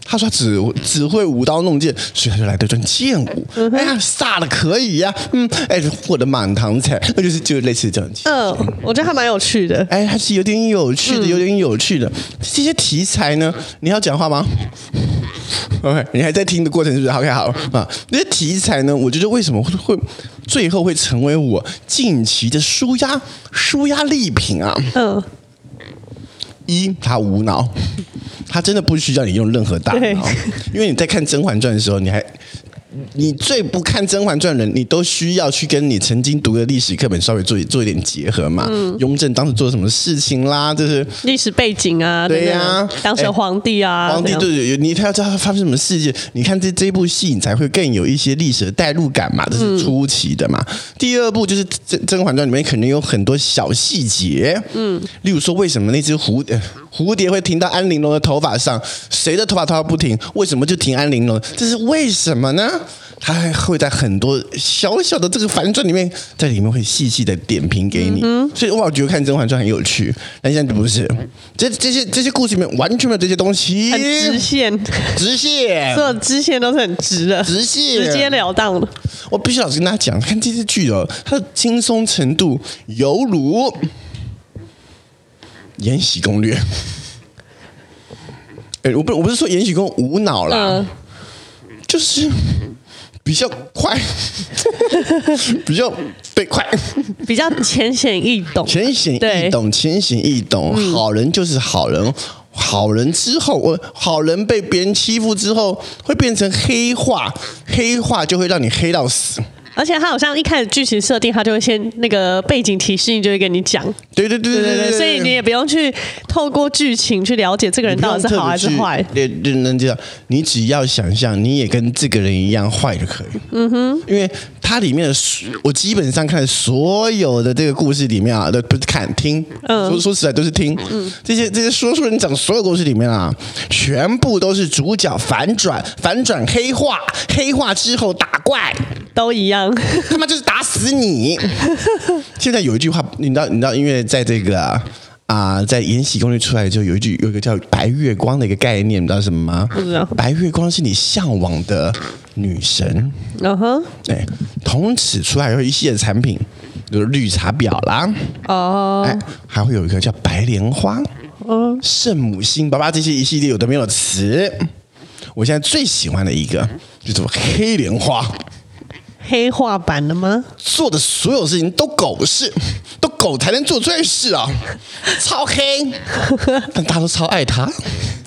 他说他只只会舞刀弄剑，所以他就来这段剑舞。嗯、哎呀，飒的可以呀、啊，嗯，哎，获得满堂彩，那就是就类似这样子。嗯，我觉得还蛮有趣的。哎，还是有点有趣的，有点有趣的。嗯、这些题材呢，你要讲话吗？(laughs) OK，你还在听的过程是不是？OK，好啊。这些题材呢，我觉得为什么会会最后会成为我近期的舒压舒压力品啊？嗯，一，他无脑。他真的不需要你用任何大脑，因为你在看《甄嬛传》的时候，你还。你最不看《甄嬛传》的人，你都需要去跟你曾经读的历史课本稍微做做一点结合嘛？嗯，雍正当时做了什么事情啦？就是历史背景啊，对呀、啊，当时皇帝啊，皇帝对对，你他要知道他发生什么事件，你看这这一部戏，你才会更有一些历史的代入感嘛，这是初期的嘛。嗯、第二部就是《甄甄嬛传》里面肯定有很多小细节，嗯，例如说为什么那只蝴蝶蝴蝶会停到安陵容的头发上，谁的头发头发不停？为什么就停安陵容？这是为什么呢？他还会在很多小小的这个反转里面，在里面会细细的点评给你，嗯、所以我觉得看《甄嬛传》很有趣。但现在不是，这这些这些故事里面完全没有这些东西，很直线，直线，所有支线都是很直的，直线，直截了当的。我必须老实跟大家讲，看这些剧哦，它的轻松程度犹如《延禧攻略》。哎，我不我不是说《延禧宫》无脑啦，嗯、就是。比较快，(laughs) 比较对快，比较浅显易懂，浅显易懂，浅显易懂。好人就是好人，好人之后，我好人被别人欺负之后，会变成黑化，黑化就会让你黑到死。而且他好像一开始剧情设定，他就会先那个背景提示，就会跟你讲。对对对对对对，所以你也不用去透过剧情去了解这个人到底是好还是坏。对，能知道，你只要想象你也跟这个人一样坏就可以。嗯哼，因为它里面的我基本上看所有的这个故事里面啊，都不是看听，嗯，说说实在都是听。嗯，这些这些说书人讲所有故事里面啊，全部都是主角反转，反转黑化，黑化之后打怪。都一样，他妈就是打死你！(laughs) 现在有一句话，你知道，你知道，因为在这个啊，啊在《延禧攻略》出来之后，有一句有一个叫“白月光”的一个概念，你知道什么吗？不知道。白月光是你向往的女神。嗯哼、uh。对、从此出来有一系列产品，就是绿茶婊啦，哦，哎，还会有一个叫白莲花，嗯，圣母心，爸爸这些一系列有的没有词。我现在最喜欢的一个就是黑莲花，黑化版的吗？做的所有事情都狗事，(laughs) 都狗才能做出来事啊，(laughs) 超黑，但大家都超爱他。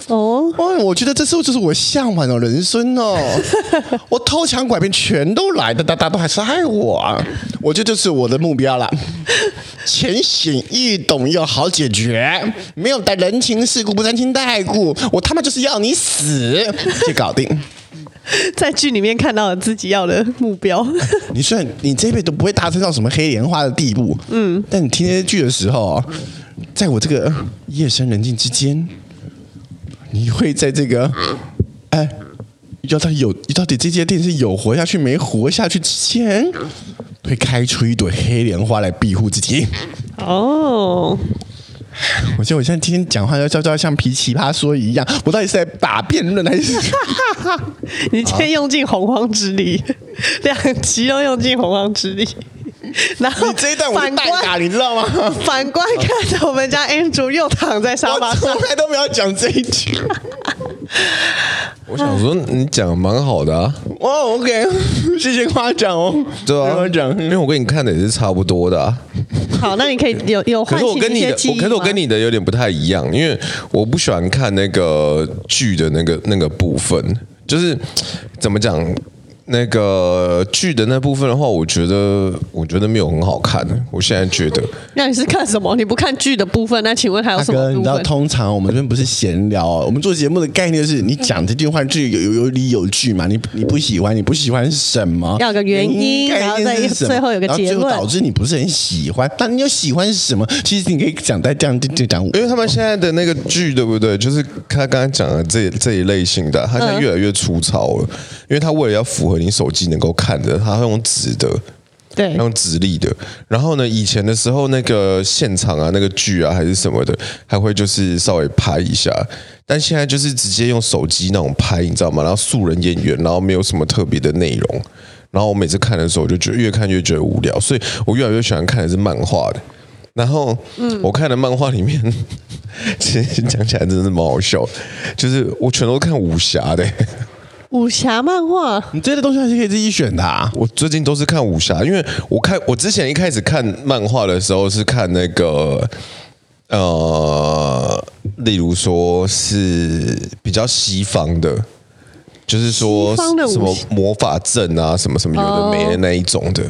哦，哦，我觉得这时候就是我向往的人生哦。(laughs) 我偷抢拐骗全都来的，大家都还是爱我啊。我觉得这是我的目标了。浅显易懂又好解决，没有带人情世故，不沾亲带故。我他妈就是要你死，就搞定。(laughs) 在剧里面看到了自己要的目标。(laughs) 你虽然你这辈子都不会达成到什么黑莲花的地步，嗯，但你听这些剧的时候，在我这个夜深人静之间。你会在这个，哎，要到有，到底这间店是有活下去没活下去之前，会开出一朵黑莲花来庇护自己。哦，(laughs) 我觉得我现在今天讲话要叫叫像皮奇葩说一样，我到底是在打辩论还是？(laughs) 你今天用尽洪荒之力，两集都用尽洪荒之力。然后你这一段我代打，你知道吗？反观看着我们家 Andrew 又躺在沙发上，从来都没有讲这一句。我想说你讲的蛮好的啊。哇，OK，(laughs) 谢谢夸奖哦。对啊，夸奖，因为我跟你看的也是差不多的啊。好，那你可以有有 (laughs) 唤起一些记忆吗？可是我跟你的有点不太一样，因为我不喜欢看那个剧的那个那个部分，就是怎么讲？那个剧的那部分的话，我觉得我觉得没有很好看。我现在觉得，那你是看什么？你不看剧的部分，那请问还有什么部分？你知道，通常我们这边不是闲聊，我们做节目的概念就是你讲这句话就有有有理有据嘛。你你不喜欢，你不喜欢什么？要个原因，然后再最后有个结论，导致你不是很喜欢。但你又喜欢什么？其实你可以讲在这样就就讲，因为他们现在的那个剧，对不对？就是他刚刚讲的这这一类型的，他现在越来越粗糙了，嗯、因为他为了要符合。你手机能够看的，它会用纸的，对，用纸立的。然后呢，以前的时候，那个现场啊，那个剧啊，还是什么的，还会就是稍微拍一下。但现在就是直接用手机那种拍，你知道吗？然后素人演员，然后没有什么特别的内容。然后我每次看的时候，我就觉得越看越觉得无聊，所以我越来越喜欢看的是漫画的。然后，嗯，我看的漫画里面，(laughs) 其实讲起来真的是蛮好笑，就是我全都看武侠的。武侠漫画，你这些东西还是可以自己选的啊。我最近都是看武侠，因为我看我之前一开始看漫画的时候是看那个，呃，例如说是比较西方的，就是说什么魔法阵啊，什么什么有的没的那一种的。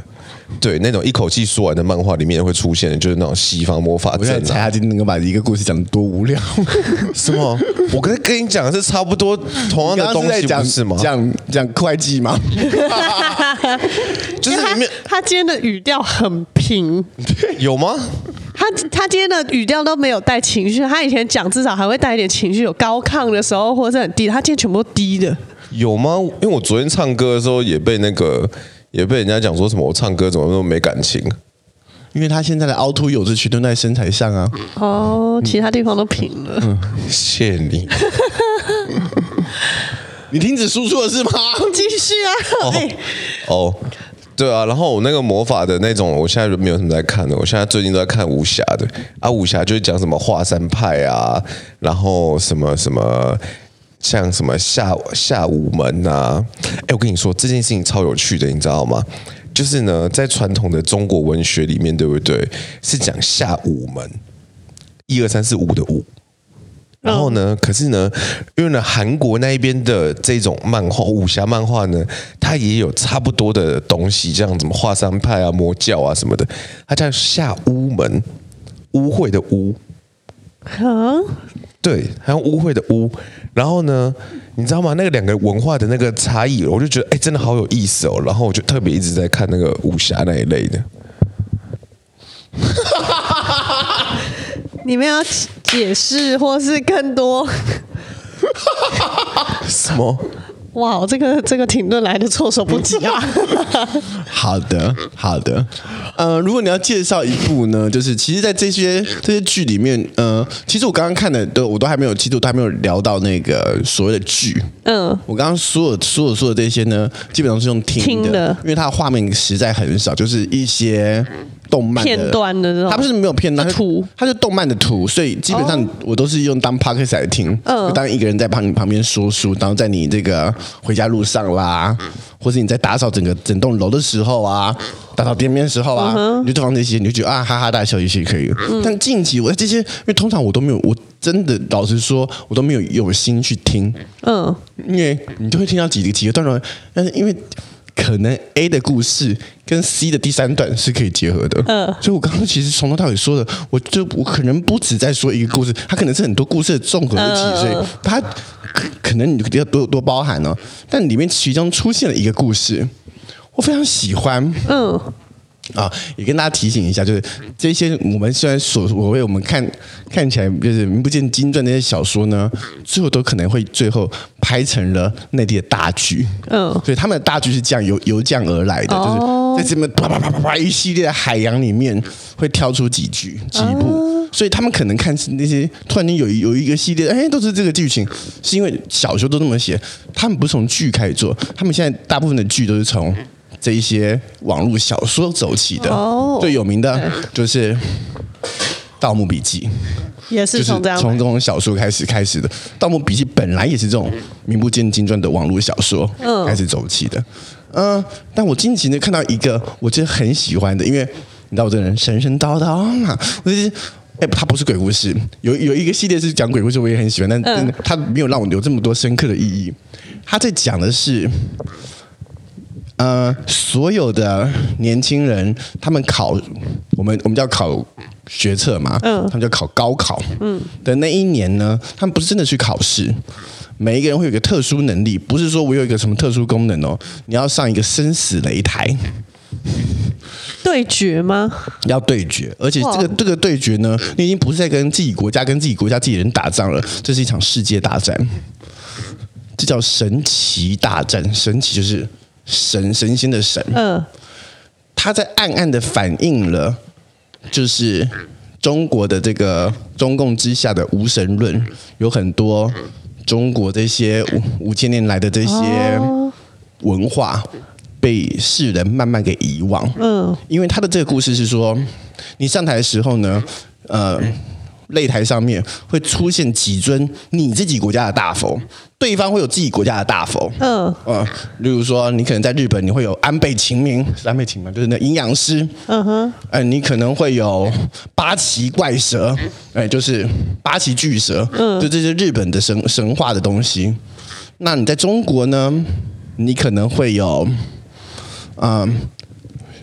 对，那种一口气说完的漫画里面会出现的，就是那种西方魔法阵、啊。我猜他今天能够把一个故事讲得多无聊，(laughs) 是吗？我跟跟你讲的是差不多同样的东西，不是吗？讲讲会计吗？(laughs) 就是里面他，他今天的语调很平，有吗？他他今天的语调都没有带情绪，他以前讲至少还会带一点情绪，有高亢的时候或者是很低，他今天全部都低的，有吗？因为我昨天唱歌的时候也被那个。也被人家讲说什么我唱歌怎么那么没感情？因为他现在的凹凸有致全都在身材上啊。哦，其他地方都平了。嗯，(laughs) 谢你。(laughs) 你停止输出了是吗？继续啊。哦，哦，对啊。然后我那个魔法的那种，我现在就没有什么在看的。我现在最近都在看武侠的啊。武侠就是讲什么华山派啊，然后什么什么。像什么下下午门呐、啊？哎，我跟你说这件事情超有趣的，你知道吗？就是呢，在传统的中国文学里面，对不对？是讲下午门，一二三四五的五。然后呢，可是呢，因为呢，韩国那一边的这种漫画武侠漫画呢，它也有差不多的东西，这样什么华山派啊、魔教啊什么的，它叫下屋门，污秽的污。啊？对，还有污秽的污。然后呢，你知道吗？那个两个文化的那个差异，我就觉得哎，真的好有意思哦。然后我就特别一直在看那个武侠那一类的。(laughs) 你们要解释或是更多？(laughs) 什么？哇，这个这个停顿来的措手不及啊！(laughs) 好的，好的。呃，如果你要介绍一部呢，就是其实，在这些这些剧里面，呃，其实我刚刚看的都我都还没有，其实我都还没有聊到那个所谓的剧。嗯，我刚刚所有所有说的这些呢，基本上是用听的，听的因为它的画面实在很少，就是一些动漫的片段的它不是没有片段，它是动漫的图，所以基本上我都是用当 podcast 来听。嗯。就当一个人在旁你旁边说书，然后在你这个回家路上啦，或是你在打扫整个整栋楼的时候啊，打扫店面的时候啊，你就放这些，你就觉得啊哈哈大笑一些可以。但近期我这些，因为通常我都没有，我真的老实说，我都没有有心去听。嗯，因为你就会听到几个几个段落，但是因为可能 A 的故事跟 C 的第三段是可以结合的，嗯，所以我刚刚其实从头到尾说的，我就我可能不止在说一个故事，它可能是很多故事的综合体，呃，所以它可可能你要多多包含哦，但里面其中出现了一个故事，我非常喜欢，嗯。啊，也跟大家提醒一下，就是这些我们虽然所所谓我们看看起来就是名不见经传那些小说呢，最后都可能会最后拍成了内地的大剧。嗯所以他们的大剧是这样由由这样而来的，哦就是在这么啪啪啪啪啪一系列的海洋里面会挑出几句几部，所以他们可能看那些突然间有有一个系列，哎，都是这个剧情，是因为小说都这么写，他们不是从剧开始做，他们现在大部分的剧都是从。这一些网络小说走起的哦最有名的就是《盗墓笔记》，(laughs) 也是是从这样从这种小说开始开始的。《盗墓笔记》本来也是这种名不见经传的网络小说开始走起的。嗯、呃，但我近期呢看到一个我真的很喜欢的，因为你知道我这个人神神叨叨嘛，我就是哎，它不是鬼故事，有有一个系列是讲鬼故事，我也很喜欢，但真的它没有让我有这么多深刻的意义。他在讲的是。呃，所有的年轻人，他们考我们我们叫考学测嘛，嗯，他们叫考高考，嗯，的那一年呢，他们不是真的去考试，每一个人会有一个特殊能力，不是说我有一个什么特殊功能哦，你要上一个生死擂台，对决吗？要对决，而且这个这个对决呢，你已经不是在跟自己国家跟自己国家自己人打仗了，这是一场世界大战，这叫神奇大战，神奇就是。神神仙的神，嗯，他在暗暗的反映了，就是中国的这个中共之下的无神论，有很多中国这些五五千年来的这些文化被世人慢慢给遗忘。嗯，因为他的这个故事是说，你上台的时候呢，呃。擂台上面会出现几尊你自己国家的大佛，对方会有自己国家的大佛。嗯，呃，例如说，你可能在日本，你会有安倍晴明，是安倍晴明就是那阴阳师。嗯哼，呃，你可能会有八岐怪蛇，哎，就是八岐巨蛇。嗯，就这些日本的神神话的东西。那你在中国呢？你可能会有，嗯，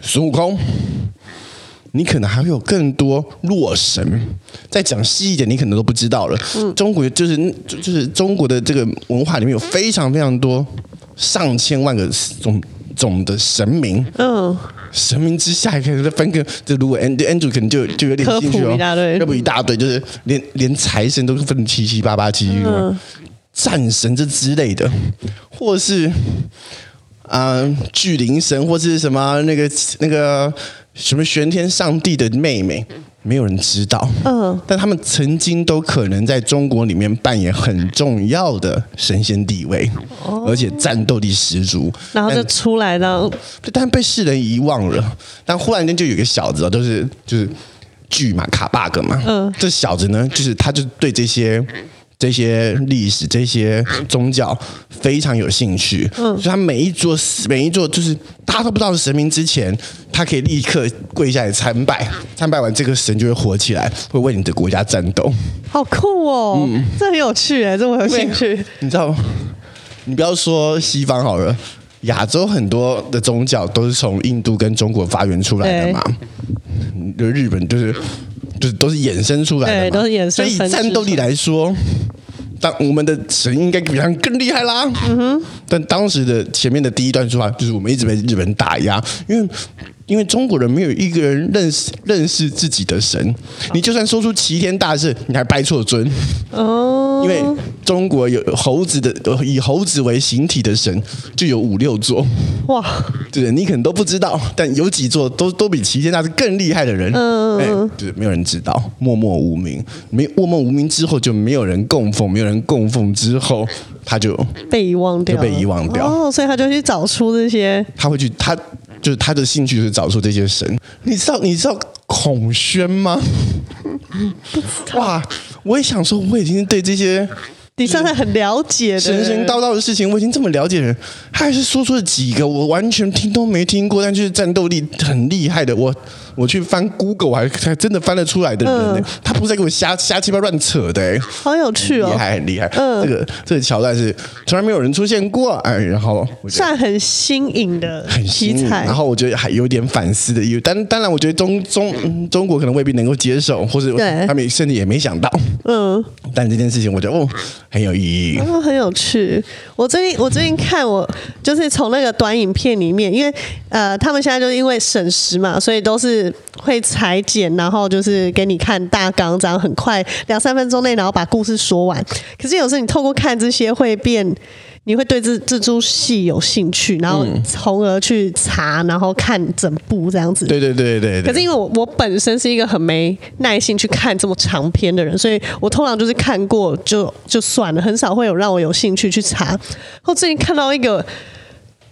孙悟空。你可能还会有更多洛神，再讲细一点，你可能都不知道了。嗯、中国就是就就是中国的这个文化里面有非常非常多上千万个总总的神明。嗯，神明之下还可以再分个，就如果 Andrew 可能就就有点兴趣哦，科普一大堆，科普一大堆，就是连连财神都是分七七八八七七个，战神这之类的，或是啊、呃、巨灵神，或是什么那个那个。什么玄天上帝的妹妹，没有人知道。嗯，但他们曾经都可能在中国里面扮演很重要的神仙地位，哦、而且战斗力十足。然后就出来了，但被世人遗忘了。但忽然间就有个小子，都是就是剧嘛，卡 bug 嘛。嗯，这小子呢，就是他就对这些。这些历史、这些宗教非常有兴趣，嗯，所以他每一座、每一座，就是大家都不知道是神明之前，他可以立刻跪下来参拜，参拜完这个神就会活起来，会为你的国家战斗。好酷哦，嗯，这很有趣哎，这么有兴趣。你知道，你不要说西方好了，亚洲很多的宗教都是从印度跟中国发源出来的嘛，就日本就是。就是都是衍生出来的，对，都是衍生。所以以战斗力来说，当我们的神应该比他们更厉害啦。嗯哼。但当时的前面的第一段说法，就是我们一直被日本人打压，因为。因为中国人没有一个人认识认识自己的神，你就算说出齐天大圣，你还拜错尊。哦。因为中国有猴子的，以猴子为形体的神就有五六座。哇，对，你可能都不知道，但有几座都都比齐天大圣更厉害的人，嗯，哎，就是没有人知道，默默无名，没默默无名之后就没有人供奉，没有人供奉之后他就被遗忘掉，就被遗忘掉。哦，所以他就去找出这些，他会去他。就是他的兴趣就是找出这些神。你知道你知道孔宣吗？哇！我也想说，我已经对这些你算是很了解的神神叨叨的事情，我已经这么了解人，他还是说出了几个我完全听都没听过，但就是战斗力很厉害的我。我去翻 Google，我还还真的翻得出来的人呢、欸。他不是在给我瞎瞎鸡巴乱扯的、欸，好有趣哦，厉害很厉害。嗯，这个这个桥段是从来没有人出现过，哎，然后算很新颖的很新颖。然后我觉得还有点反思的意味，但当然，我觉得中中中国可能未必能够接受，或者他们甚至也没想到。嗯，但这件事情我觉得哦很有意义，哦，很有趣。我最近我最近看我就是从那个短影片里面，因为呃他们现在就是因为省时嘛，所以都是。会裁剪，然后就是给你看大纲，这样很快两三分钟内，然后把故事说完。可是有时候你透过看这些会变，你会对这这出戏有兴趣，然后从而去查，然后看整部这样子。对对对对。可是因为我我本身是一个很没耐心去看这么长篇的人，所以我通常就是看过就就算了，很少会有让我有兴趣去查。后最近看到一个，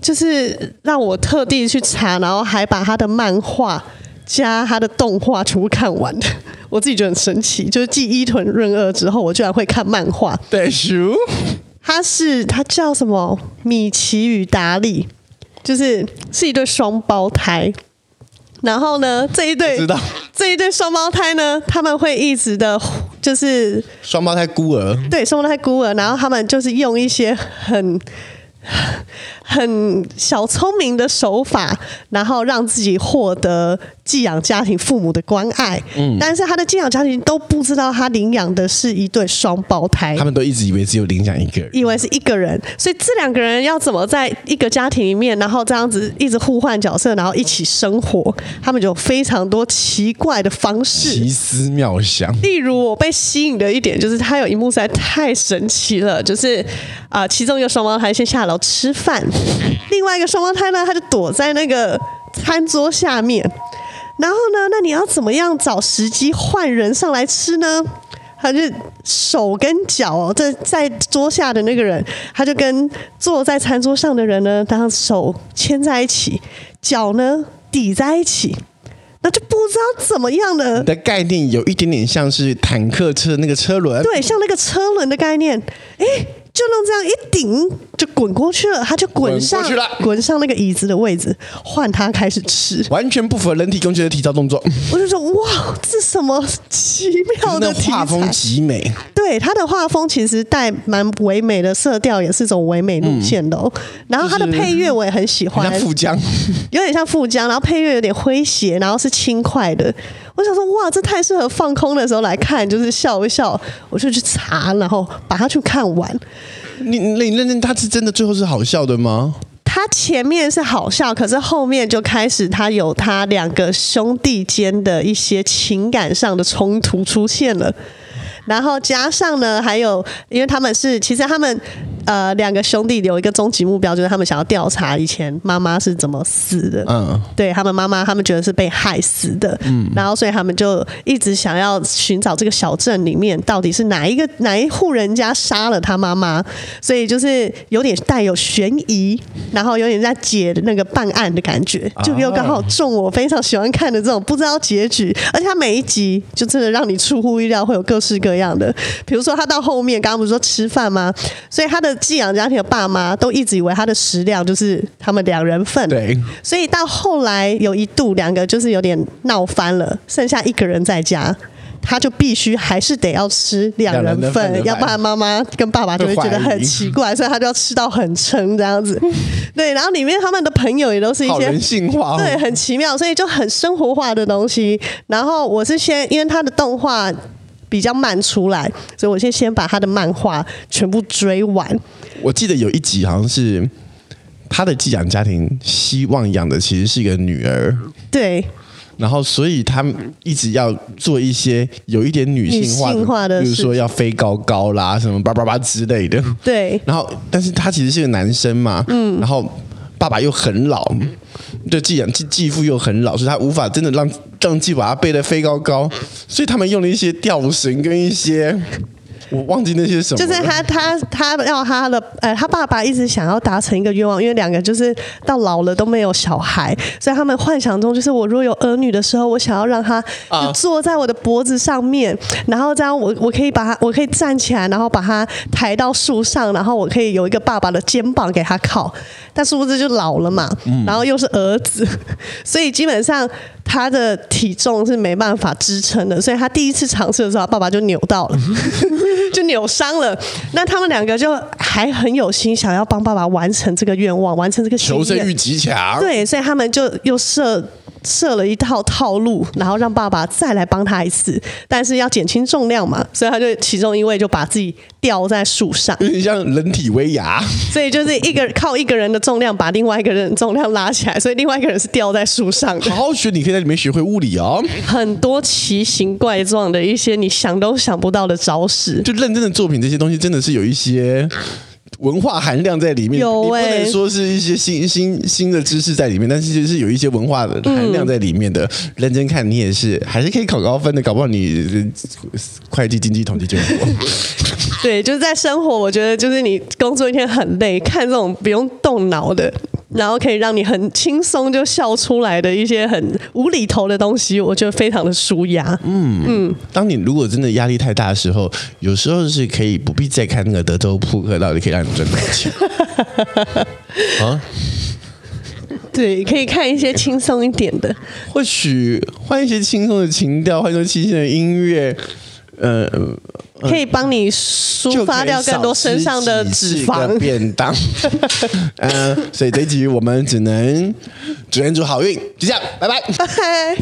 就是让我特地去查，然后还把他的漫画。加他的动画全部看完的，我自己觉得很神奇。就是继伊藤润二之后，我居然会看漫画。对，是他是他叫什么？米奇与达利，就是是一对双胞胎。然后呢，这一对知道这一对双胞胎呢，他们会一直的，就是双胞胎孤儿。对，双胞胎孤儿。然后他们就是用一些很。很小聪明的手法，然后让自己获得寄养家庭父母的关爱。嗯，但是他的寄养家庭都不知道他领养的是一对双胞胎，他们都一直以为只有领养一个人，以为是一个人。所以这两个人要怎么在一个家庭里面，然后这样子一直互换角色，然后一起生活？他们就有非常多奇怪的方式，奇思妙想。例如，我被吸引的一点就是他有一幕实在太神奇了，就是啊、呃，其中一个双胞胎先下楼吃饭。(laughs) 另外一个双胞胎呢，他就躲在那个餐桌下面。然后呢，那你要怎么样找时机换人上来吃呢？他就手跟脚哦，在在桌下的那个人，他就跟坐在餐桌上的人呢，当手牵在一起，脚呢抵在一起，那就不知道怎么样的。的概念有一点点像是坦克车那个车轮，对，像那个车轮的概念，哎。就弄这样一顶就滚过去了，他就滚上滚，滚上那个椅子的位置，换他开始吃，完全不符合人体工学的体操动作。我就说哇，这什么奇妙的画风极美。对，他的画风其实带蛮唯美的色调，也是种唯美路线的哦。嗯、然后他的配乐我也很喜欢，像富江，有点像富江，然后配乐有点诙谐，然后是轻快的。我想说，哇，这太适合放空的时候来看，就是笑一笑，我就去查，然后把它去看完。你你认真，他是真的最后是好笑的吗？他前面是好笑，可是后面就开始他有他两个兄弟间的一些情感上的冲突出现了，然后加上呢，还有因为他们是其实他们。呃，两个兄弟有一个终极目标，就是他们想要调查以前妈妈是怎么死的。嗯，对他们妈妈，他们觉得是被害死的。嗯，然后所以他们就一直想要寻找这个小镇里面到底是哪一个哪一户人家杀了他妈妈，所以就是有点带有悬疑，然后有点在解那个办案的感觉，就又刚好中我非常喜欢看的这种不知道结局，而且他每一集就真的让你出乎意料，会有各式各样的，比如说他到后面刚刚不是说吃饭吗？所以他的。寄养家庭的爸妈都一直以为他的食量就是他们两人份，对，所以到后来有一度两个就是有点闹翻了，剩下一个人在家，他就必须还是得要吃两人份，要不然妈妈跟爸爸就会觉得很奇怪，所以他就要吃到很撑这样子。(laughs) 对，然后里面他们的朋友也都是一些人性化，对，很奇妙，所以就很生活化的东西。然后我是先因为他的动画。比较慢出来，所以我先先把他的漫画全部追完。我记得有一集好像是他的寄养家庭希望养的其实是一个女儿，对。然后所以他们一直要做一些有一点女性化的，性化的，比如说要飞高高啦，什么叭叭叭之类的。对。然后，但是他其实是个男生嘛，嗯。然后爸爸又很老。对，继养继继父又很老，所以他无法真的让让继把他背得飞高高，所以他们用了一些吊绳跟一些我忘记那些什么，就是他他他要他的呃，他爸爸一直想要达成一个愿望，因为两个就是到老了都没有小孩，所以他们幻想中就是我如果有儿女的时候，我想要让他就坐在我的脖子上面，然后这样我我可以把他我可以站起来，然后把他抬到树上，然后我可以有一个爸爸的肩膀给他靠。但是不是就老了嘛？然后又是儿子，所以基本上他的体重是没办法支撑的，所以他第一次尝试的时候，爸爸就扭到了，(laughs) 就扭伤了。那他们两个就还很有心，想要帮爸爸完成这个愿望，完成这个求生欲极强。对，所以他们就又设。设了一套套路，然后让爸爸再来帮他一次，但是要减轻重量嘛，所以他就其中一位就把自己吊在树上，有点像人体威亚，所以就是一个靠一个人的重量把另外一个人的重量拉起来，所以另外一个人是吊在树上的。好好学，你可以在里面学会物理哦，很多奇形怪状的一些你想都想不到的招式，就认真的作品，这些东西真的是有一些。文化含量在里面，有欸、你不能说是一些新新新的知识在里面，但是就是有一些文化的含量在里面的。嗯、认真看，你也是还是可以考高分的，搞不好你会计、经济、统计就很多。(laughs) 对，就是在生活，我觉得就是你工作一天很累，看这种不用动脑的。然后可以让你很轻松就笑出来的一些很无厘头的东西，我觉得非常的舒压。嗯嗯，当你如果真的压力太大的时候，有时候是可以不必再看那个德州扑克，到底可以让你赚多少钱 (laughs) 啊？(laughs) 对，可以看一些轻松一点的，或许换一些轻松的情调，换一些清新的音乐，呃。可以帮你抒发掉更多身上的脂肪。便当，嗯，(laughs) 所以这一集我们只能祝愿祝好运，就这样，拜拜，(laughs) 拜拜。